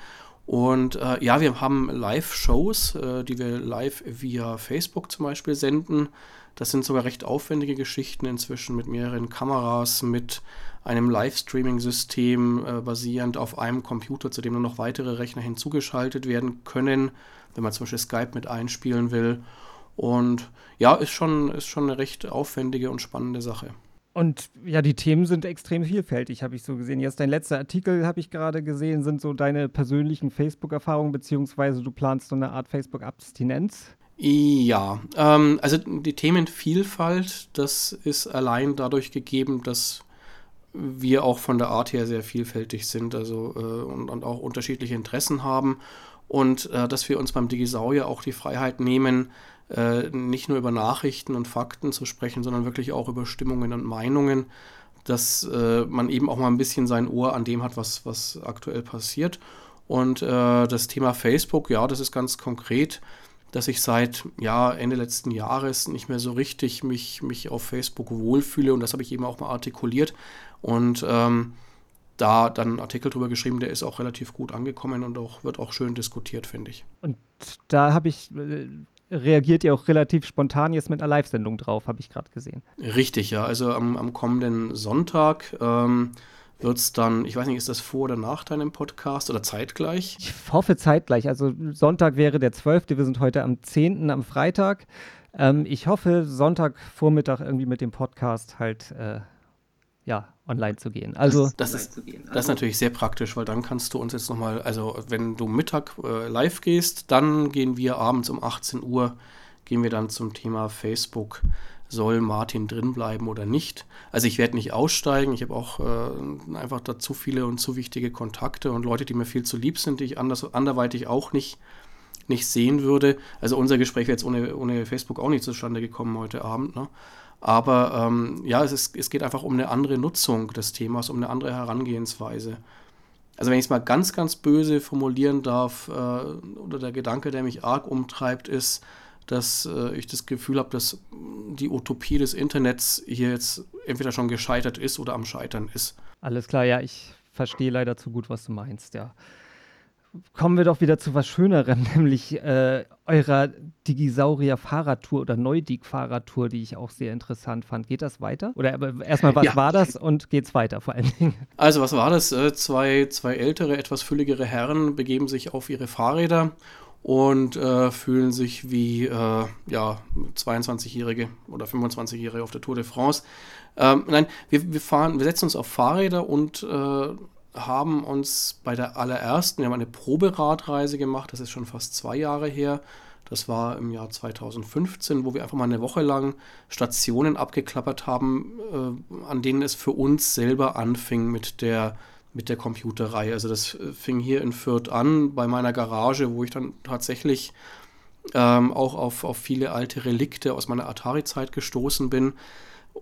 Und äh, ja, wir haben Live-Shows, äh, die wir live via Facebook zum Beispiel senden. Das sind sogar recht aufwendige Geschichten inzwischen mit mehreren Kameras, mit einem Livestreaming-System äh, basierend auf einem Computer, zu dem nur noch weitere Rechner hinzugeschaltet werden können, wenn man zum Beispiel Skype mit einspielen will. Und ja, ist schon, ist schon eine recht aufwendige und spannende Sache. Und ja, die Themen sind extrem vielfältig, habe ich so gesehen. Jetzt dein letzter Artikel, habe ich gerade gesehen, sind so deine persönlichen Facebook-Erfahrungen, beziehungsweise du planst so eine Art Facebook-Abstinenz. Ja, ähm, also die Themenvielfalt, das ist allein dadurch gegeben, dass wir auch von der Art her sehr vielfältig sind also, äh, und, und, auch unterschiedliche Interessen haben und äh, dass wir uns beim Digisaurier auch die Freiheit nehmen, äh, nicht nur über Nachrichten und Fakten zu sprechen, sondern wirklich auch über Stimmungen und Meinungen, dass äh, man eben auch mal ein bisschen sein Ohr an dem hat, was, was aktuell passiert. Und äh, das Thema Facebook, ja, das ist ganz konkret, dass ich seit ja, Ende letzten Jahres nicht mehr so richtig mich, mich auf Facebook wohlfühle und das habe ich eben auch mal artikuliert und ähm, da dann einen Artikel drüber geschrieben, der ist auch relativ gut angekommen und auch, wird auch schön diskutiert, finde ich. Und da habe ich äh, reagiert ihr auch relativ spontan jetzt mit einer Live-Sendung drauf, habe ich gerade gesehen. Richtig, ja. Also am, am kommenden Sonntag ähm, wird es dann, ich weiß nicht, ist das vor oder nach deinem Podcast oder zeitgleich? Ich hoffe zeitgleich. Also Sonntag wäre der 12. Wir sind heute am 10. am Freitag. Ähm, ich hoffe, Sonntagvormittag irgendwie mit dem Podcast halt äh, ja, online zu gehen. Also das, das ist, das ist natürlich sehr praktisch, weil dann kannst du uns jetzt nochmal, also wenn du Mittag äh, live gehst, dann gehen wir abends um 18 Uhr, gehen wir dann zum Thema Facebook. Soll Martin drinbleiben oder nicht? Also ich werde nicht aussteigen. Ich habe auch äh, einfach da zu viele und zu wichtige Kontakte und Leute, die mir viel zu lieb sind, die ich anders, anderweitig auch nicht, nicht sehen würde. Also unser Gespräch wäre jetzt ohne, ohne Facebook auch nicht zustande gekommen heute Abend. Ne? Aber ähm, ja, es, ist, es geht einfach um eine andere Nutzung des Themas, um eine andere Herangehensweise. Also wenn ich es mal ganz, ganz böse formulieren darf, äh, oder der Gedanke, der mich arg umtreibt, ist, dass äh, ich das Gefühl habe, dass die Utopie des Internets hier jetzt entweder schon gescheitert ist oder am Scheitern ist. Alles klar, ja, ich verstehe leider zu gut, was du meinst, ja kommen wir doch wieder zu was Schönerem, [LAUGHS] nämlich äh, eurer Digisaurier-Fahrradtour oder Neudig-Fahrradtour, die ich auch sehr interessant fand. Geht das weiter? Oder erstmal, was ja. war das und geht's weiter vor allen Dingen? [LAUGHS] Also, was war das? Äh, zwei, zwei ältere, etwas fülligere Herren begeben sich auf ihre Fahrräder und äh, fühlen sich wie äh, ja, 22-Jährige oder 25-Jährige auf der Tour de France. Ähm, nein, wir, wir fahren, wir setzen uns auf Fahrräder und äh, haben uns bei der allerersten, wir haben eine Proberadreise gemacht, das ist schon fast zwei Jahre her. Das war im Jahr 2015, wo wir einfach mal eine Woche lang Stationen abgeklappert haben, äh, an denen es für uns selber anfing mit der, mit der Computerei. Also das äh, fing hier in Fürth an, bei meiner Garage, wo ich dann tatsächlich ähm, auch auf, auf viele alte Relikte aus meiner Atari-Zeit gestoßen bin.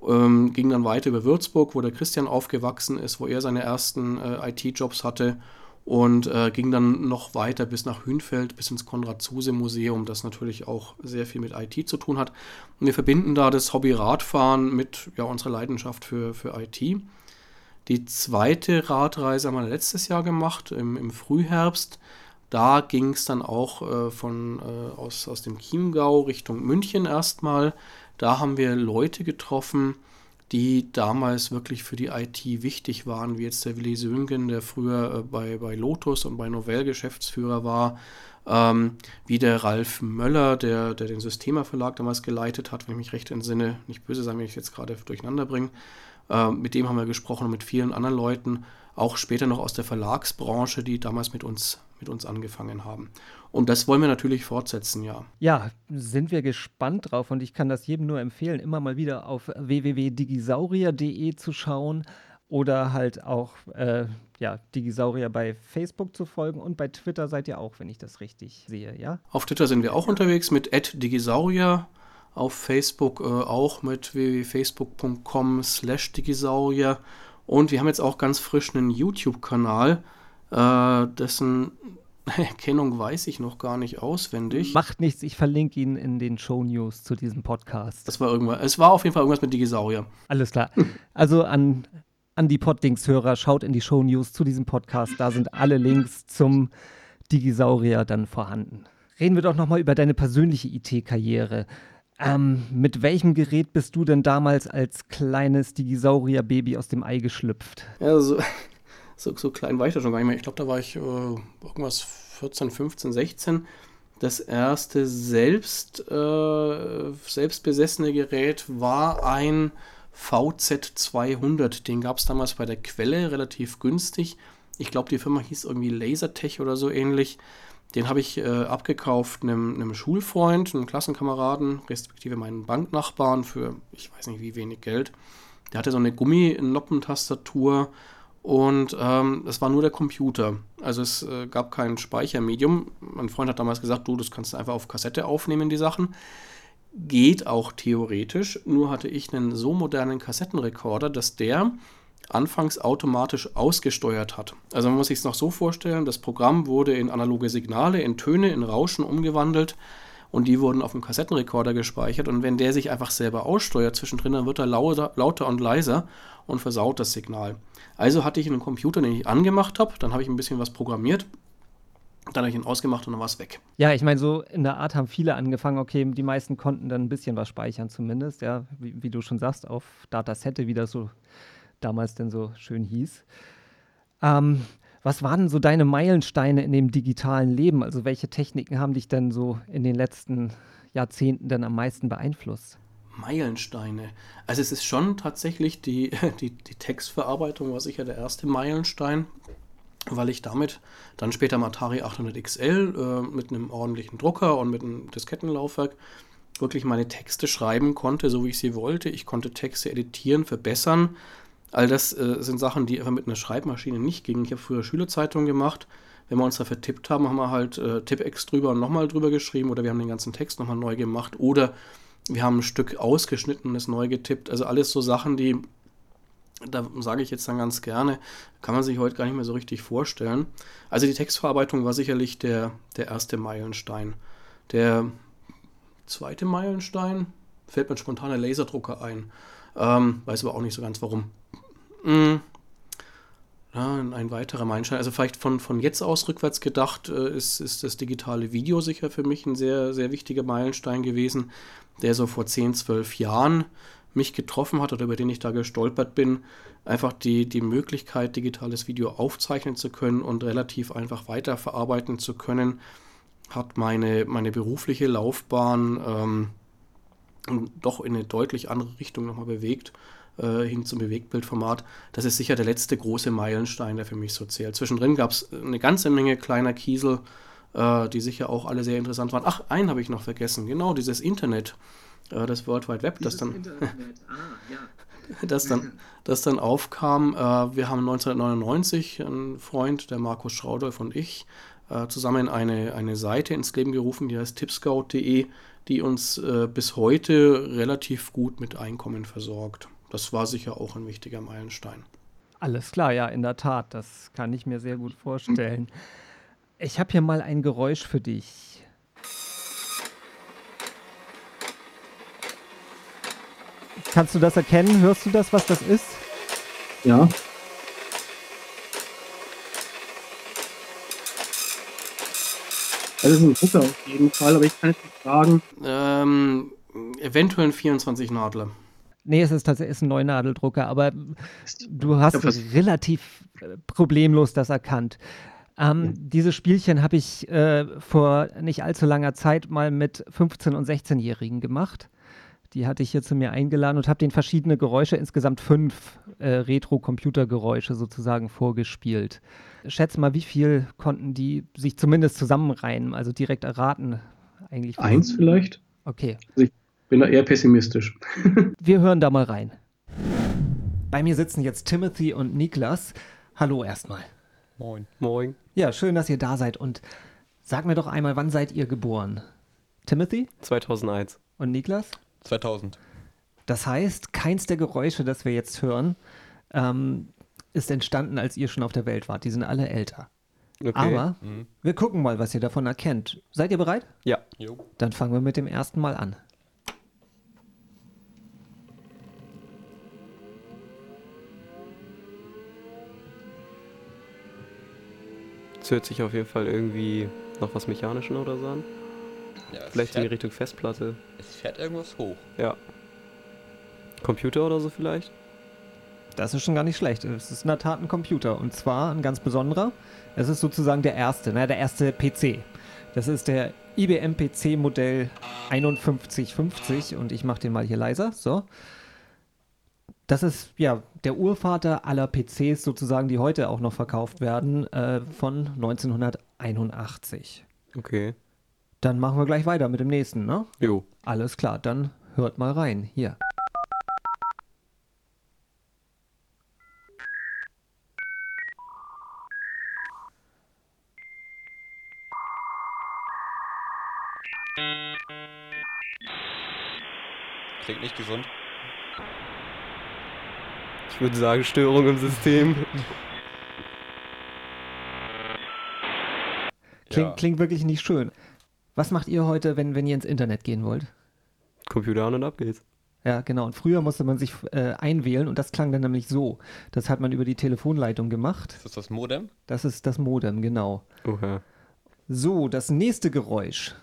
Ähm, ging dann weiter über Würzburg, wo der Christian aufgewachsen ist, wo er seine ersten äh, IT-Jobs hatte und äh, ging dann noch weiter bis nach Hünfeld, bis ins Konrad-Zuse-Museum, das natürlich auch sehr viel mit IT zu tun hat. Und wir verbinden da das Hobby Radfahren mit ja, unserer Leidenschaft für, für IT. Die zweite Radreise haben wir letztes Jahr gemacht, im, im Frühherbst. Da ging es dann auch äh, von, äh, aus, aus dem Chiemgau Richtung München erstmal. Da haben wir Leute getroffen, die damals wirklich für die IT wichtig waren, wie jetzt der Willi Söngen, der früher äh, bei, bei Lotus und bei Novell Geschäftsführer war, ähm, wie der Ralf Möller, der, der den Systema Verlag damals geleitet hat, wenn ich mich recht entsinne, nicht böse sein, wenn ich es jetzt gerade durcheinander bringe. Ähm, mit dem haben wir gesprochen und mit vielen anderen Leuten, auch später noch aus der Verlagsbranche, die damals mit uns, mit uns angefangen haben. Und das wollen wir natürlich fortsetzen, ja. Ja, sind wir gespannt drauf und ich kann das jedem nur empfehlen, immer mal wieder auf www.digisaurier.de zu schauen oder halt auch äh, ja, Digisaurier bei Facebook zu folgen und bei Twitter seid ihr auch, wenn ich das richtig sehe, ja? Auf Twitter sind wir auch unterwegs mit @digisaurier, auf Facebook äh, auch mit www.facebook.com/digisaurier und wir haben jetzt auch ganz frisch einen YouTube-Kanal, äh, dessen Erkennung weiß ich noch gar nicht auswendig. Macht nichts, ich verlinke ihn in den Show News zu diesem Podcast. Das war irgendwas. Es war auf jeden Fall irgendwas mit Digisaurier. Alles klar. Also an, an die Poddings-Hörer, schaut in die Show News zu diesem Podcast. Da sind alle Links zum Digisaurier dann vorhanden. Reden wir doch nochmal über deine persönliche IT-Karriere. Ähm, mit welchem Gerät bist du denn damals als kleines Digisaurier-Baby aus dem Ei geschlüpft? Ja, so, so, klein war ich da schon gar nicht mehr. Ich glaube, da war ich äh, irgendwas 14, 15, 16. Das erste selbst, äh, selbstbesessene Gerät war ein VZ200. Den gab es damals bei der Quelle relativ günstig. Ich glaube, die Firma hieß irgendwie Lasertech oder so ähnlich. Den habe ich äh, abgekauft einem, einem, Schulfreund, einem Klassenkameraden, respektive meinen Banknachbarn für ich weiß nicht wie wenig Geld. Der hatte so eine Gumminoppentastatur und ähm, war nur der Computer. Also es äh, gab kein Speichermedium. Mein Freund hat damals gesagt, du, das kannst du einfach auf Kassette aufnehmen, die Sachen. Geht auch theoretisch, nur hatte ich einen so modernen Kassettenrekorder, dass der anfangs automatisch ausgesteuert hat. Also man muss sich es noch so vorstellen, das Programm wurde in analoge Signale, in Töne, in Rauschen umgewandelt und die wurden auf dem Kassettenrekorder gespeichert und wenn der sich einfach selber aussteuert zwischendrin, dann wird er lauter, lauter und leiser und versaut das Signal. Also hatte ich einen Computer, den ich angemacht habe, dann habe ich ein bisschen was programmiert dann habe ich ihn ausgemacht und dann war es weg. Ja, ich meine, so in der Art haben viele angefangen. Okay, die meisten konnten dann ein bisschen was speichern, zumindest, ja, wie, wie du schon sagst, auf Datasette, wie das so damals denn so schön hieß. Ähm, was waren denn so deine Meilensteine in dem digitalen Leben? Also welche Techniken haben dich denn so in den letzten Jahrzehnten dann am meisten beeinflusst? Meilensteine. Also es ist schon tatsächlich die, [LAUGHS] die, die Textverarbeitung war sicher der erste Meilenstein, weil ich damit dann später am Atari 800 XL äh, mit einem ordentlichen Drucker und mit einem Diskettenlaufwerk wirklich meine Texte schreiben konnte, so wie ich sie wollte. Ich konnte Texte editieren, verbessern All das äh, sind Sachen, die einfach mit einer Schreibmaschine nicht gingen. Ich habe früher Schülerzeitungen gemacht. Wenn wir uns da vertippt haben, haben wir halt äh, Tippex drüber und nochmal drüber geschrieben oder wir haben den ganzen Text nochmal neu gemacht oder wir haben ein Stück ausgeschnitten und es neu getippt. Also alles so Sachen, die, da sage ich jetzt dann ganz gerne, kann man sich heute gar nicht mehr so richtig vorstellen. Also die Textverarbeitung war sicherlich der, der erste Meilenstein. Der zweite Meilenstein fällt mir spontan der Laserdrucker ein. Ähm, weiß aber auch nicht so ganz warum. Mhm. Ja, ein weiterer Meilenstein. Also vielleicht von, von jetzt aus rückwärts gedacht äh, ist, ist das digitale Video sicher für mich ein sehr, sehr wichtiger Meilenstein gewesen, der so vor 10, 12 Jahren mich getroffen hat oder über den ich da gestolpert bin. Einfach die, die Möglichkeit, digitales Video aufzeichnen zu können und relativ einfach weiterverarbeiten zu können, hat meine, meine berufliche Laufbahn ähm, doch in eine deutlich andere Richtung nochmal bewegt äh, hin zum Bewegtbildformat. Das ist sicher der letzte große Meilenstein, der für mich so zählt. Zwischendrin gab es eine ganze Menge kleiner Kiesel, äh, die sicher auch alle sehr interessant waren. Ach, einen habe ich noch vergessen, genau, dieses Internet, äh, das World Wide Web, das dann, ah, ja. [LAUGHS] das dann, das dann aufkam. Äh, wir haben 1999, ein Freund, der Markus Schraudolf und ich, äh, zusammen eine, eine Seite ins Leben gerufen, die heißt tipscout.de, die uns äh, bis heute relativ gut mit Einkommen versorgt das war sicher auch ein wichtiger Meilenstein. Alles klar, ja, in der Tat. Das kann ich mir sehr gut vorstellen. Ich habe hier mal ein Geräusch für dich. Kannst du das erkennen? Hörst du das, was das ist? Ja. Das ist ein Drucker auf jeden Fall, aber ich kann jetzt nicht sagen. Ähm, eventuell ein 24 Nadler. Nee, es ist tatsächlich ein Neunadeldrucker, aber du hast relativ problemlos das erkannt. Ähm, ja. Diese Spielchen habe ich äh, vor nicht allzu langer Zeit mal mit 15- und 16-Jährigen gemacht. Die hatte ich hier zu mir eingeladen und habe denen verschiedene Geräusche, insgesamt fünf äh, Retro-Computer-Geräusche sozusagen vorgespielt. Schätze mal, wie viel konnten die sich zumindest zusammenreihen, also direkt erraten? Eigentlich Eins vielleicht? Okay. Also ich bin da eher pessimistisch. [LAUGHS] Wir hören da mal rein. Bei mir sitzen jetzt Timothy und Niklas. Hallo erstmal. Moin. Moin. Ja, schön, dass ihr da seid. Und sag mir doch einmal, wann seid ihr geboren? Timothy? 2001. Und Niklas? 2000. Das heißt, keins der Geräusche, das wir jetzt hören, ähm, ist entstanden, als ihr schon auf der Welt wart. Die sind alle älter. Okay. Aber Mhm. wir gucken mal, was ihr davon erkennt. Seid ihr bereit? Ja. Jo. Dann fangen wir mit dem ersten Mal an. Es hört sich auf jeden Fall irgendwie noch was Mechanischen oder so an. Ja, Vielleicht in die fährt, Richtung Festplatte. es fährt irgendwas hoch. Ja. Computer oder so vielleicht? Das ist schon gar nicht schlecht. Es ist in der Tat ein Computer. Und zwar ein ganz besonderer. Es ist sozusagen der erste, ne, der erste PC. Das ist der IBM PC Modell 5150 und ich mache den mal hier leiser. So. Das ist ja der Urvater aller PCs sozusagen, die heute auch noch verkauft werden, äh, von 1981. Okay. Dann machen wir gleich weiter mit dem nächsten, ne? Jo. Alles klar, dann hört mal rein. Hier. Klingt nicht gesund. Ich würde sagen, Störung im System. Klingt, Ja. klingt wirklich nicht schön. Was macht ihr heute, wenn, wenn ihr ins Internet gehen wollt? Computer an und ab geht's. Ja, genau. Und früher musste man sich äh, einwählen und das klang dann nämlich so. Das hat man über die Telefonleitung gemacht. Ist das das Modem? Das ist das Modem, genau. Oha. So, das nächste Geräusch.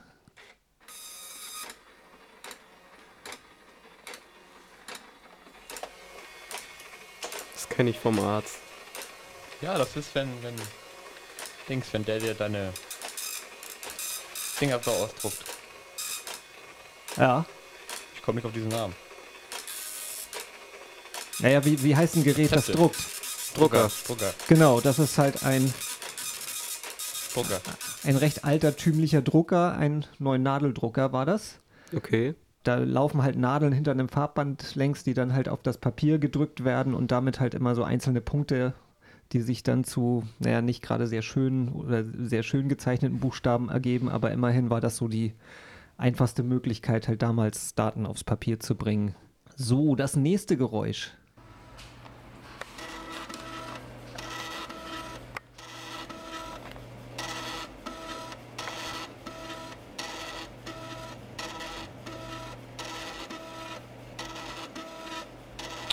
Kenne ich vom Arzt. Ja, das ist, wenn, wenn, Dings, wenn der dir deine Dinger so ausdruckt. Ja. Ich komme nicht auf diesen Namen. Naja, wie, wie heißt ein Gerät, das Teste. druckt? Drucker. Drucker. Genau, das ist halt ein, Drucker. ein recht altertümlicher Drucker, ein neuen Nadeldrucker war das. Okay. Da laufen halt Nadeln hinter einem Farbband längs, die dann halt auf das Papier gedrückt werden und damit halt immer so einzelne Punkte, die sich dann zu, naja, nicht gerade sehr schönen oder sehr schön gezeichneten Buchstaben ergeben, aber immerhin war das so die einfachste Möglichkeit, halt damals Daten aufs Papier zu bringen. So, das nächste Geräusch.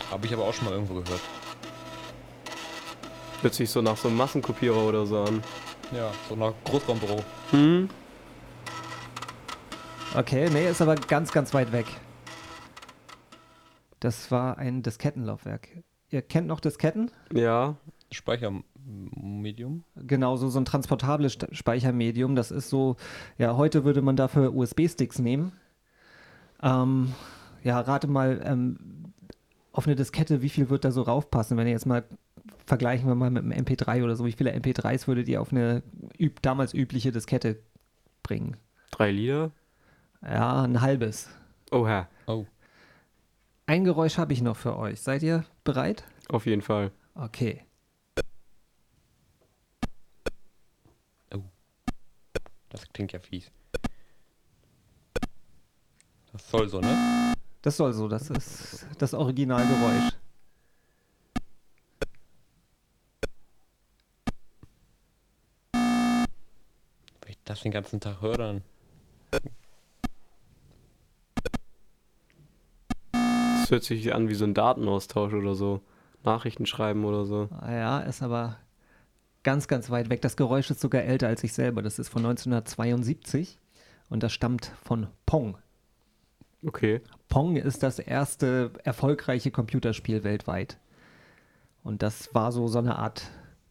Habe ich aber auch schon mal irgendwo gehört. Hört sich so nach so einem Massenkopierer oder so an. Ja, so nach Großraumbüro. Hm? Okay, nee, ist aber ganz, ganz weit weg. Das war ein Diskettenlaufwerk. Ihr kennt noch Disketten? Ja. Speichermedium. Genau, so, so ein transportables Speichermedium. Das ist so, ja, heute würde man dafür USB-Sticks nehmen. Ähm, ja, rate mal, ähm, auf eine Diskette, wie viel wird da so raufpassen? Wenn ihr jetzt mal, vergleichen wir mal mit einem MP3 oder so, wie viele MP3s würdet ihr auf eine üb damals übliche Diskette bringen? Drei Lieder. Ja, ein halbes. Oha. Oh. Ein Geräusch habe ich noch für euch. Seid ihr bereit? Auf jeden Fall. Okay. Das klingt ja fies. Das soll so, ne? Das soll so, das ist das Originalgeräusch. Wenn ich das den ganzen Tag höre, dann. Das hört sich an wie so ein Datenaustausch oder so. Nachrichten schreiben oder so. Ah Ja, ist aber ganz, ganz weit weg. Das Geräusch ist sogar älter als ich selber. Das ist von 1972 und das stammt von Pong. Okay. Pong ist das erste erfolgreiche Computerspiel weltweit. Und das war so, so eine Art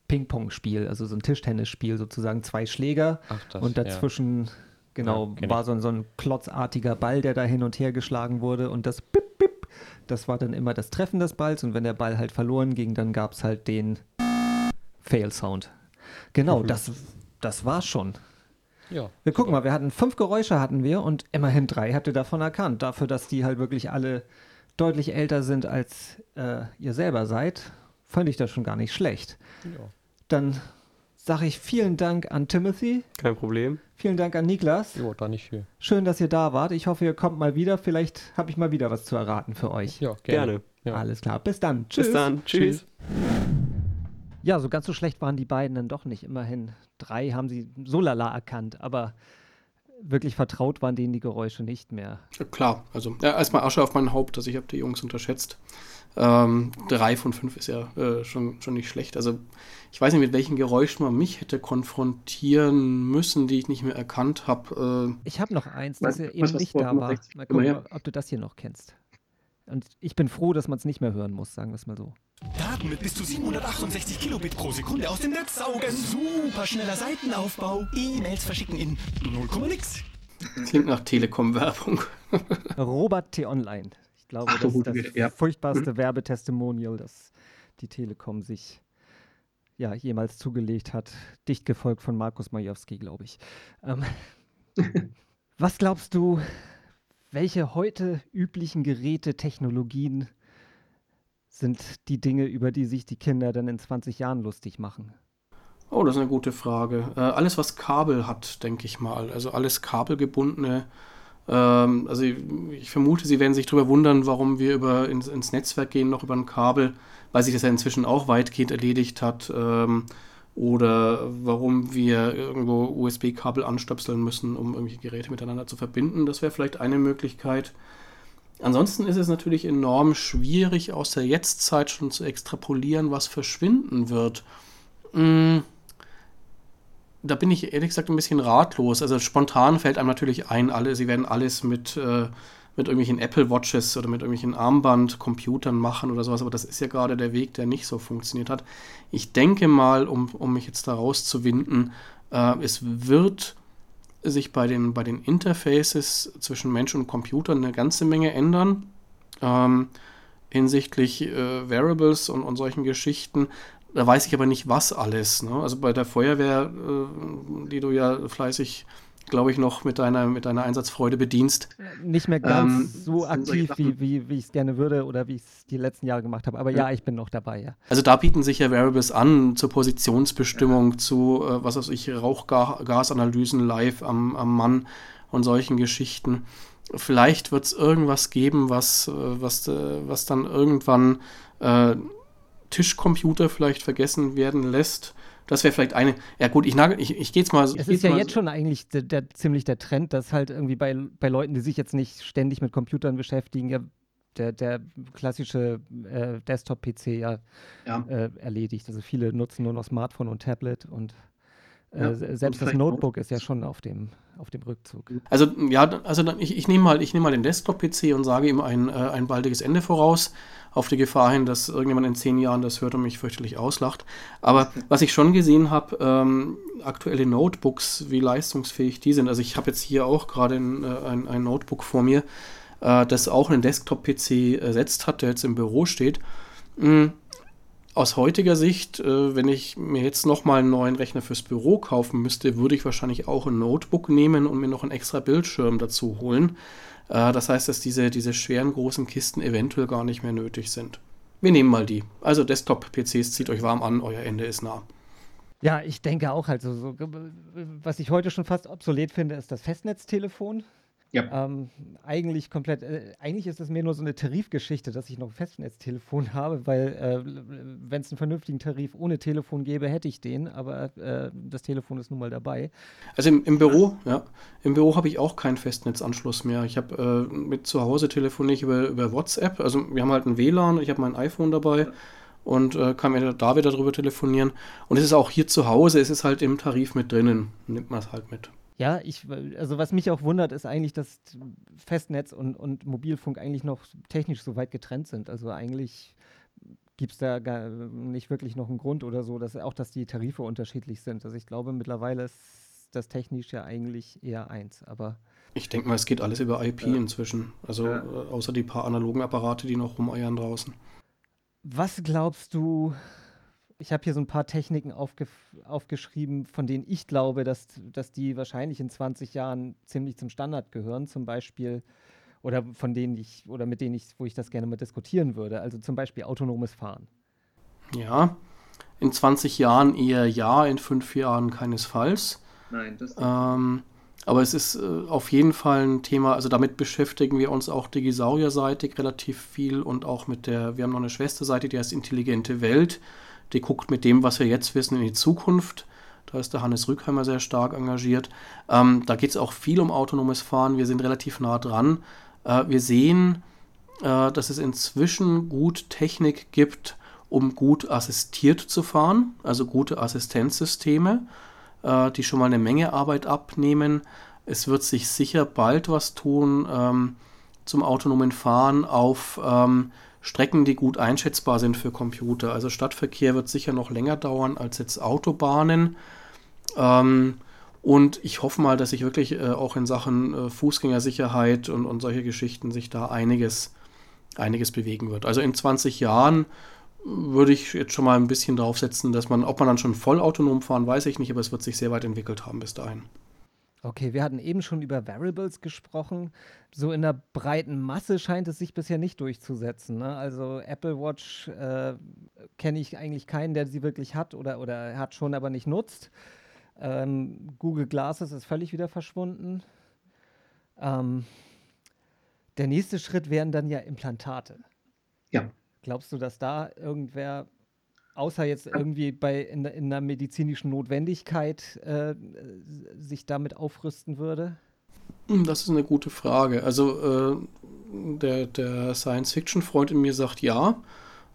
Ping-Pong-Spiel, also so ein Tischtennisspiel sozusagen. Zwei Schläger Ach, das. und dazwischen, genau, Ja, kenn war ich. so ein, so ein klotzartiger Ball, der da hin und her geschlagen wurde. Und das Bip, Bip, das war dann immer das Treffen des Balls. Und wenn der Ball halt verloren ging, dann gab es halt den Fail-Sound. Genau, das, das war's schon. Ja. Wir gucken mal, wir hatten fünf Geräusche hatten wir und immerhin drei habt ihr davon erkannt. Dafür, dass die halt wirklich alle deutlich älter sind als äh, ihr selber seid, fand ich das schon gar nicht schlecht. ja. Dann sage ich vielen Dank an Timothy, Kein Problem. vielen Dank an Niklas. Jo, da nicht viel. Schön, dass ihr da wart. Ich hoffe, ihr kommt mal wieder. Vielleicht habe ich mal wieder was zu erraten für euch. Ja, Gerne. Ja. Alles klar, bis dann. Tschüss. Bis dann. Tschüss. Ja, so ganz so schlecht waren die beiden dann doch nicht. Immerhin drei haben sie so lala erkannt, aber wirklich vertraut waren denen die Geräusche nicht mehr. Ja, klar, also ja, erstmal Asche auf mein Haupt, dass ich habe die Jungs unterschätzt. Ähm, drei von fünf ist ja äh, schon, schon nicht schlecht. Also ich weiß nicht, mit welchen Geräuschen man mich hätte konfrontieren müssen, die ich nicht mehr erkannt habe. Äh, ich habe noch eins, das ja eben nicht da war. Mal gucken, ob du das hier noch kennst. Und ich bin froh, dass man es nicht mehr hören muss, sagen wir es mal so. Daten mit bis zu 768 Kilobit pro Sekunde aus dem Netz saugen. Super schneller Seitenaufbau. E-Mails verschicken in 0, nix. Klingt nach Telekom-Werbung. Robert T. Online. Ich glaube, Ach, das ist das ja. furchtbarste mhm. Werbetestimonial, das die Telekom sich ja, jemals zugelegt hat. Dicht gefolgt von Markus Majewski, glaube ich. Ähm, [LAUGHS] was glaubst du, welche heute üblichen Geräte, Technologien sind die Dinge, über die sich die Kinder dann in 20 Jahren lustig machen? Oh, das ist eine gute Frage. Äh, alles, was Kabel hat, denke ich mal. Also alles kabelgebundene. Ähm, also ich, ich, vermute, Sie werden sich darüber wundern, warum wir über ins, ins, Netzwerk gehen, noch über ein Kabel, weil sich das ja inzwischen auch weitgehend erledigt hat. Ähm, oder warum wir irgendwo USB-Kabel anstöpseln müssen, um irgendwelche Geräte miteinander zu verbinden. Das wäre vielleicht eine Möglichkeit. Ansonsten ist es natürlich enorm schwierig, aus der Jetztzeit schon zu extrapolieren, was verschwinden wird. Hm, da bin ich ehrlich gesagt ein bisschen ratlos. Also spontan fällt einem natürlich ein, alle, sie werden alles mit, äh, mit irgendwelchen Apple Watches oder mit irgendwelchen Armbandcomputern machen oder sowas, aber das ist ja gerade der Weg, der nicht so funktioniert hat. Ich denke mal, um, um mich jetzt da rauszuwinden, äh, es wird sich bei den, bei den Interfaces zwischen Mensch und Computer eine ganze Menge ändern. Ähm, hinsichtlich äh, Variables und, und solchen Geschichten. Da weiß ich aber nicht, was alles. Ne? Also bei der Feuerwehr, äh, die du ja fleißig glaube ich, noch mit deiner, mit deiner Einsatzfreude bedienst. Nicht mehr ganz ähm, so aktiv, wie, wie, wie ich es gerne würde oder wie ich es die letzten Jahre gemacht habe. Aber ja. ja. ich bin noch dabei, ja. Also da bieten sich ja Variables an zur Positionsbestimmung, ja. zu, äh, was weiß ich, Rauchgasanalysen live am, am Mann und solchen Geschichten. Vielleicht wird es irgendwas geben, was, äh, was, äh, was dann irgendwann äh, Tischcomputer vielleicht vergessen werden lässt das wäre vielleicht eine. Ja, gut, ich, nagel, ich, ich gehe jetzt mal. Es ist ja jetzt schon eigentlich der, der, ziemlich der Trend, dass halt irgendwie bei, bei Leuten, die sich jetzt nicht ständig mit Computern beschäftigen, ja der, der klassische äh, Desktop-PC ja, ja. Äh, erledigt. Also viele nutzen nur noch Smartphone und Tablet und äh, ja, selbst das Notebook ist ja schon auf dem, auf dem Rückzug. Also ja, also ich, ich nehme mal, nehm mal den Desktop-PC und sage ihm ein, äh, ein baldiges Ende voraus auf die Gefahr hin, dass irgendjemand in zehn Jahren das hört und mich fürchterlich auslacht. Aber was ich schon gesehen habe, ähm, aktuelle Notebooks, wie leistungsfähig die sind. Also ich habe jetzt hier auch gerade ein, äh, ein, ein, Notebook vor mir, äh, das auch einen Desktop-PC ersetzt hat, der jetzt im Büro steht. Mhm aus heutiger Sicht, äh, wenn ich mir jetzt nochmal einen neuen Rechner fürs Büro kaufen müsste, würde ich wahrscheinlich auch ein Notebook nehmen und mir noch einen extra Bildschirm dazu holen. Äh, das heißt, dass diese, diese schweren großen Kisten eventuell gar nicht mehr nötig sind. Wir nehmen mal die. Also Desktop-PCs, zieht euch warm an, euer Ende ist nah. Ja, ich denke auch halt so, so, was ich heute schon fast obsolet finde, ist das Festnetztelefon. Ja. Ähm, eigentlich komplett, äh, eigentlich ist es mir nur so eine Tarifgeschichte, dass ich noch ein Festnetztelefon [LAUGHS] habe, weil äh, wenn es einen vernünftigen Tarif ohne Telefon gäbe, hätte ich den, aber äh, das Telefon ist nun mal dabei. Also im, im Büro, ja, im Büro habe ich auch keinen Festnetzanschluss mehr. Ich habe äh, mit zu Hause telefoniere über, über WhatsApp, also wir haben halt ein WLAN, ich habe mein iPhone dabei. Ja und äh, kann mir da wieder drüber telefonieren. Und es ist auch hier zu Hause, es ist halt im Tarif mit drinnen, nimmt man es halt mit. Ja, ich, also was mich auch wundert, ist eigentlich, dass Festnetz und, und Mobilfunk eigentlich noch technisch so weit getrennt sind. Also eigentlich gibt es da gar nicht wirklich noch einen Grund oder so, dass auch, dass die Tarife unterschiedlich sind. Also ich glaube, mittlerweile ist das technisch ja eigentlich eher eins, aber. Ich denke mal, es geht alles über IP ja. inzwischen. Also ja. Äh, außer die paar analogen Apparate, die noch rumeiern draußen. Was glaubst du, ich habe hier so ein paar Techniken aufge aufgeschrieben, von denen ich glaube, dass, dass die wahrscheinlich in 20 Jahren ziemlich zum Standard gehören. Zum Beispiel, oder von denen ich, oder mit denen ich, wo ich das gerne mal diskutieren würde. Also zum Beispiel autonomes Fahren. Ja, in 20 Jahren eher ja, in fünf Jahren keinesfalls. Nein, das nicht. Ähm, aber es ist äh, auf jeden Fall ein Thema, also damit beschäftigen wir uns auch Digisaurier-seitig relativ viel und auch mit der, wir haben noch eine Schwesterseite, die heißt Intelligente Welt Die guckt mit dem, was wir jetzt wissen, in die Zukunft. Da ist der Hannes Rückheimer sehr stark engagiert. Ähm, da geht es auch viel um autonomes Fahren. Wir sind relativ nah dran. Äh, wir sehen, äh, dass es inzwischen gut Technik gibt, um gut assistiert zu fahren, also gute Assistenzsysteme, äh, die schon mal eine Menge Arbeit abnehmen. Es wird sich sicher bald was tun ähm, zum autonomen Fahren auf ähm, Strecken, die gut einschätzbar sind für Computer. Also Stadtverkehr wird sicher noch länger dauern als jetzt Autobahnen. Ähm, und ich hoffe mal, dass sich wirklich äh, auch in Sachen äh, Fußgängersicherheit und, und solche Geschichten sich da einiges, einiges bewegen wird. Also in 20 Jahren würde ich jetzt schon mal ein bisschen draufsetzen, dass man, ob man dann schon voll autonom fahren, weiß ich nicht, aber es wird sich sehr weit entwickelt haben bis dahin. Okay, wir hatten eben schon über Variables gesprochen. So in der breiten Masse scheint es sich bisher nicht durchzusetzen. Ne? Also Apple Watch äh, kenne ich eigentlich keinen, der sie wirklich hat oder, oder hat schon, aber nicht nutzt. Ähm, Google Glasses ist völlig wieder verschwunden. Ähm, der nächste Schritt wären dann ja Implantate. Ja. Glaubst du, dass da irgendwer, außer jetzt irgendwie bei in, in einer medizinischen Notwendigkeit, äh, sich damit aufrüsten würde? Hm, das ist eine gute Frage. Also äh, der, der Science-Fiction-Freund in mir sagt ja,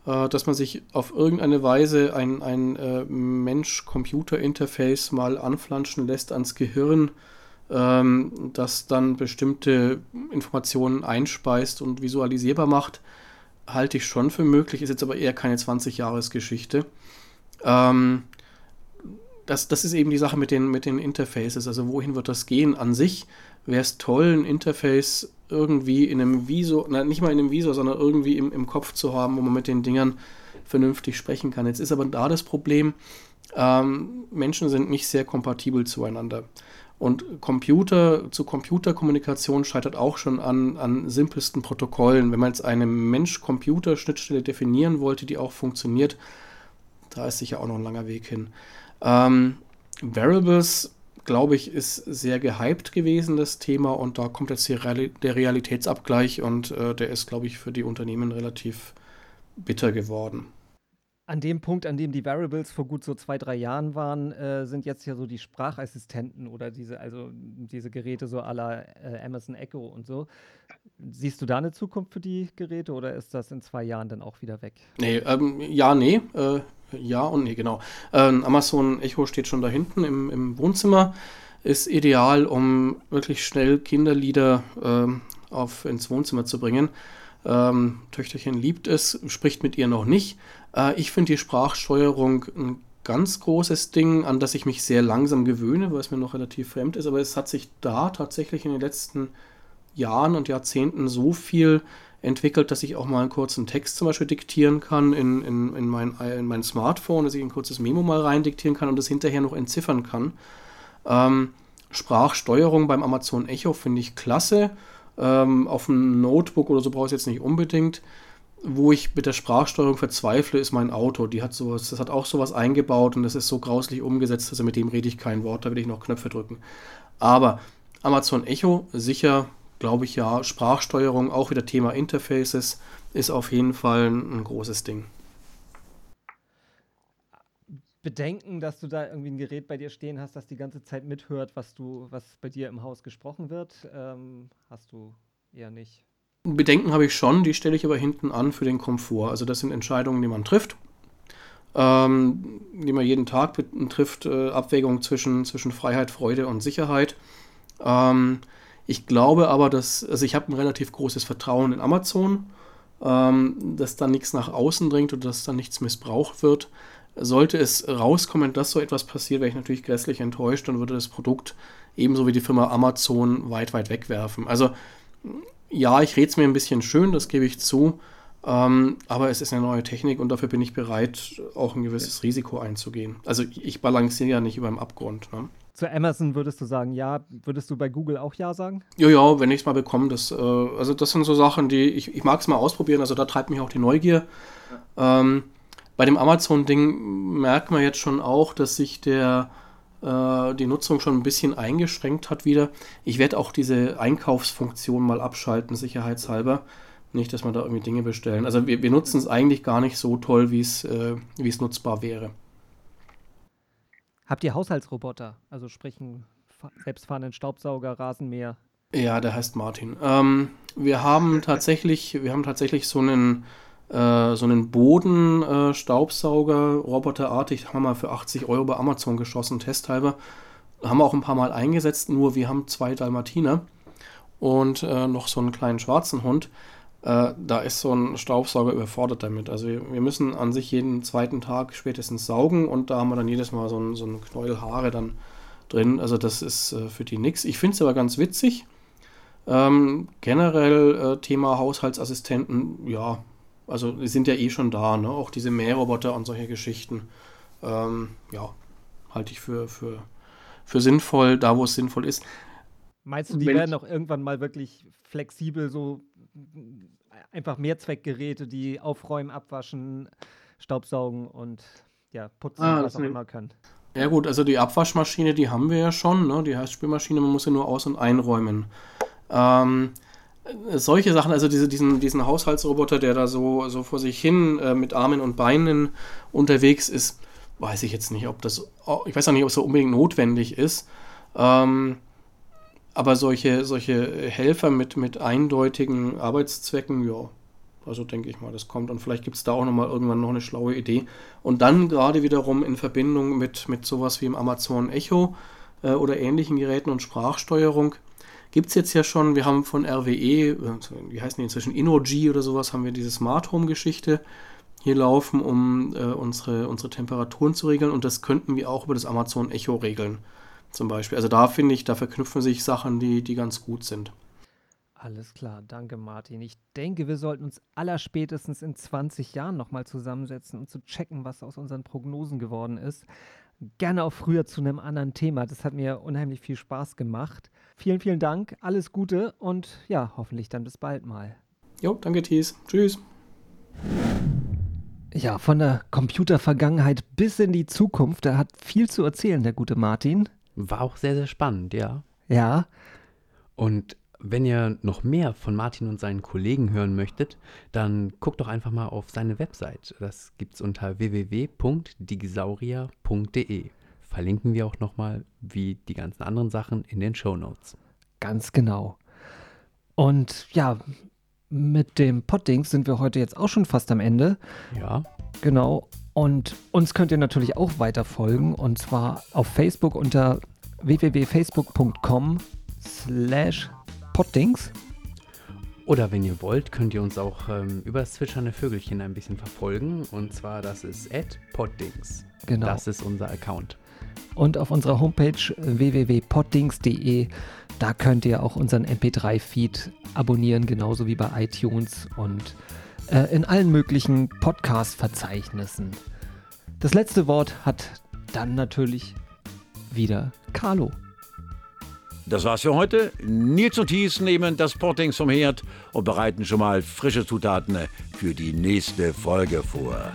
äh, dass man sich auf irgendeine Weise ein, ein äh, Mensch-Computer-Interface mal anflanschen lässt ans Gehirn, ähm, das dann bestimmte Informationen einspeist und visualisierbar macht, halte ich schon für möglich, ist jetzt aber eher keine 20-Jahres-Geschichte. Ähm, das, das ist eben die Sache mit den, mit den Interfaces. Also wohin wird das gehen? An sich wäre es toll, ein Interface irgendwie in einem Visor, na, nicht mal in einem Visor, sondern irgendwie im, im Kopf zu haben, wo man mit den Dingern vernünftig sprechen kann. Jetzt ist aber da das Problem, ähm, Menschen sind nicht sehr kompatibel zueinander. Und Computer zu Computerkommunikation scheitert auch schon an, an simpelsten Protokollen. Wenn man jetzt eine Mensch-Computer-Schnittstelle definieren wollte, die auch funktioniert, da ist sicher auch noch ein langer Weg hin. Ähm, Variables glaube ich, ist sehr gehypt gewesen, das Thema. Und da kommt jetzt Real der Realitätsabgleich und äh, der ist, glaube ich, für die Unternehmen relativ bitter geworden. An dem Punkt, an dem die Variables vor gut so zwei, drei Jahren waren, äh, sind jetzt ja so die Sprachassistenten oder diese, also diese Geräte so aller äh, Amazon Echo und so. Siehst du da eine Zukunft für die Geräte oder ist das in zwei Jahren dann auch wieder weg? Nee, ähm, ja, nee. Äh, ja und nee, genau. Ähm, Amazon Echo steht schon da hinten im, im Wohnzimmer. Ist ideal, um wirklich schnell Kinderlieder ähm, auf, ins Wohnzimmer zu bringen. Ähm, Töchterchen liebt es, spricht mit ihr noch nicht. Äh, ich finde die Sprachsteuerung ein ganz großes Ding, an das ich mich sehr langsam gewöhne, weil es mir noch relativ fremd ist. Aber es hat sich da tatsächlich in den letzten Jahren und Jahrzehnten so viel entwickelt, dass ich auch mal einen kurzen Text zum Beispiel diktieren kann in, in, in, mein, in mein Smartphone, dass ich ein kurzes Memo mal rein diktieren kann und das hinterher noch entziffern kann. Ähm, Sprachsteuerung beim Amazon Echo finde ich klasse. Ähm, auf einem Notebook oder so brauche ich es jetzt nicht unbedingt. Wo ich mit der Sprachsteuerung verzweifle, ist mein Auto. Die hat sowas, das hat auch sowas eingebaut und das ist so grauslich umgesetzt, also mit dem rede ich kein Wort, da will ich noch Knöpfe drücken. Aber Amazon Echo sicher glaube ich ja, Sprachsteuerung, auch wieder Thema Interfaces, ist auf jeden Fall ein großes Ding. Bedenken, dass du da irgendwie ein Gerät bei dir stehen hast, das die ganze Zeit mithört, was du, was bei dir im Haus gesprochen wird, ähm, hast du eher nicht. Bedenken habe ich schon, die stelle ich aber hinten an für den Komfort. Also das sind Entscheidungen, die man trifft, ähm, die man jeden Tag trifft, äh, Abwägung zwischen, zwischen Freiheit, Freude und Sicherheit. Ähm, ich glaube aber, dass, also ich habe ein relativ großes Vertrauen in Amazon, ähm, dass da nichts nach außen dringt oder dass da nichts missbraucht wird. Sollte es rauskommen, dass so etwas passiert, wäre ich natürlich grässlich enttäuscht und würde das Produkt ebenso wie die Firma Amazon weit, weit wegwerfen. Also ja, ich rede es mir ein bisschen schön, das gebe ich zu, ähm, aber es ist eine neue Technik und dafür bin ich bereit, auch ein gewisses Risiko einzugehen. Also ich balanciere ja nicht über dem Abgrund. Ne? Zu Amazon würdest du sagen, ja. Würdest du bei Google auch ja sagen? Ja, ja, wenn ich es mal bekomme. Das, äh, also das sind so Sachen, die ich, ich mag es mal ausprobieren. Also da treibt mich auch die Neugier. Ja. Ähm, bei dem Amazon-Ding merkt man jetzt schon auch, dass sich der, äh, die Nutzung schon ein bisschen eingeschränkt hat wieder. Ich werde auch diese Einkaufsfunktion mal abschalten, sicherheitshalber, Nicht, dass man da irgendwie Dinge bestellen. Also wir, wir nutzen es eigentlich gar nicht so toll, wie es äh, es nutzbar wäre. Habt ihr Haushaltsroboter? Also sprich einen fa- selbstfahrenden Staubsauger, Rasenmäher? Ja, der heißt Martin. Ähm, wir haben tatsächlich, wir haben tatsächlich so einen, äh, so einen Bodenstaubsauger, roboterartig, haben wir für 80 Euro bei Amazon geschossen, testhalber. Haben wir auch ein paar Mal eingesetzt, nur wir haben zwei Dalmatiner und äh, noch so einen kleinen schwarzen Hund. Äh, da ist so ein Staubsauger überfordert damit. Also wir, wir müssen an sich jeden zweiten Tag spätestens saugen und da haben wir dann jedes Mal so ein, so Knäuel Haare dann drin. Also das ist äh, für die nix. Ich finde es aber ganz witzig. Ähm, generell äh, Thema Haushaltsassistenten, ja, also die sind ja eh schon da, ne? Auch diese Mähroboter und solche Geschichten. Ähm, ja, halte ich für, für, für sinnvoll, da wo es sinnvoll ist. Meinst du, die Wenn- werden auch irgendwann mal wirklich flexibel, so einfach Mehrzweckgeräte, die aufräumen, abwaschen, staubsaugen und ja, putzen, Ah, was auch immer können? Ja gut, also die Abwaschmaschine, die haben wir ja schon, ne? Die heißt Spülmaschine, man muss sie nur aus- und einräumen. Ähm, äh, solche Sachen, also diese, diesen, diesen Haushaltsroboter, der da so, so vor sich hin äh, mit Armen und Beinen unterwegs ist, weiß ich jetzt nicht, ob das, oh, ich weiß auch nicht, ob es so unbedingt notwendig ist. Ähm, aber solche, solche Helfer mit, mit eindeutigen Arbeitszwecken, ja, also denke ich mal, das kommt. Und vielleicht gibt es da auch nochmal irgendwann noch eine schlaue Idee. Und dann gerade wiederum in Verbindung mit, mit sowas wie im Amazon Echo äh, oder ähnlichen Geräten und Sprachsteuerung gibt es jetzt ja schon, wir haben von RWE, äh, wie heißen die inzwischen, InnoG oder sowas, haben wir diese Smart Home Geschichte hier laufen, um äh, unsere, unsere Temperaturen zu regeln. Und das könnten wir auch über das Amazon Echo regeln. Zum Beispiel. Also da finde ich, da verknüpfen sich Sachen, die, die ganz gut sind. Alles klar, danke Martin. Ich denke, wir sollten uns allerspätestens in 20 Jahren nochmal zusammensetzen, um zu checken, was aus unseren Prognosen geworden ist. Gerne auch früher zu einem anderen Thema. Das hat mir unheimlich viel Spaß gemacht. Vielen, vielen Dank, alles Gute und ja, hoffentlich dann bis bald mal. Jo, danke Thies. Tschüss. Ja, von der Computervergangenheit bis in die Zukunft, er hat viel zu erzählen, der gute Martin. War auch sehr, sehr spannend, ja. Ja, Und wenn ihr noch mehr von Martin und seinen Kollegen hören möchtet, dann guckt doch einfach mal auf seine Website. Das gibt's unter www.digisaurier.de. Verlinken wir auch nochmal, wie die ganzen anderen Sachen, in den Show Notes. ganz genau. Und ja, mit dem Poddings sind wir heute jetzt auch schon fast am Ende. Ja, Genau. Und uns könnt ihr natürlich auch weiter folgen und zwar auf Facebook unter www.facebook.com slash poddings. Oder wenn ihr wollt, könnt ihr uns auch ähm, über das zwitschernde Vögelchen ein bisschen verfolgen. Und zwar, das ist @poddings. Genau. Das ist unser Account. Und auf unserer Homepage www.poddings.de, da könnt ihr auch unseren MP3-Feed abonnieren, genauso wie bei iTunes und äh, in allen möglichen Podcast-Verzeichnissen. Das letzte Wort hat dann natürlich wieder Carlo. Das war's für heute. Nils und Thies nehmen das Pottings vom Herd und bereiten schon mal frische Zutaten für die nächste Folge vor.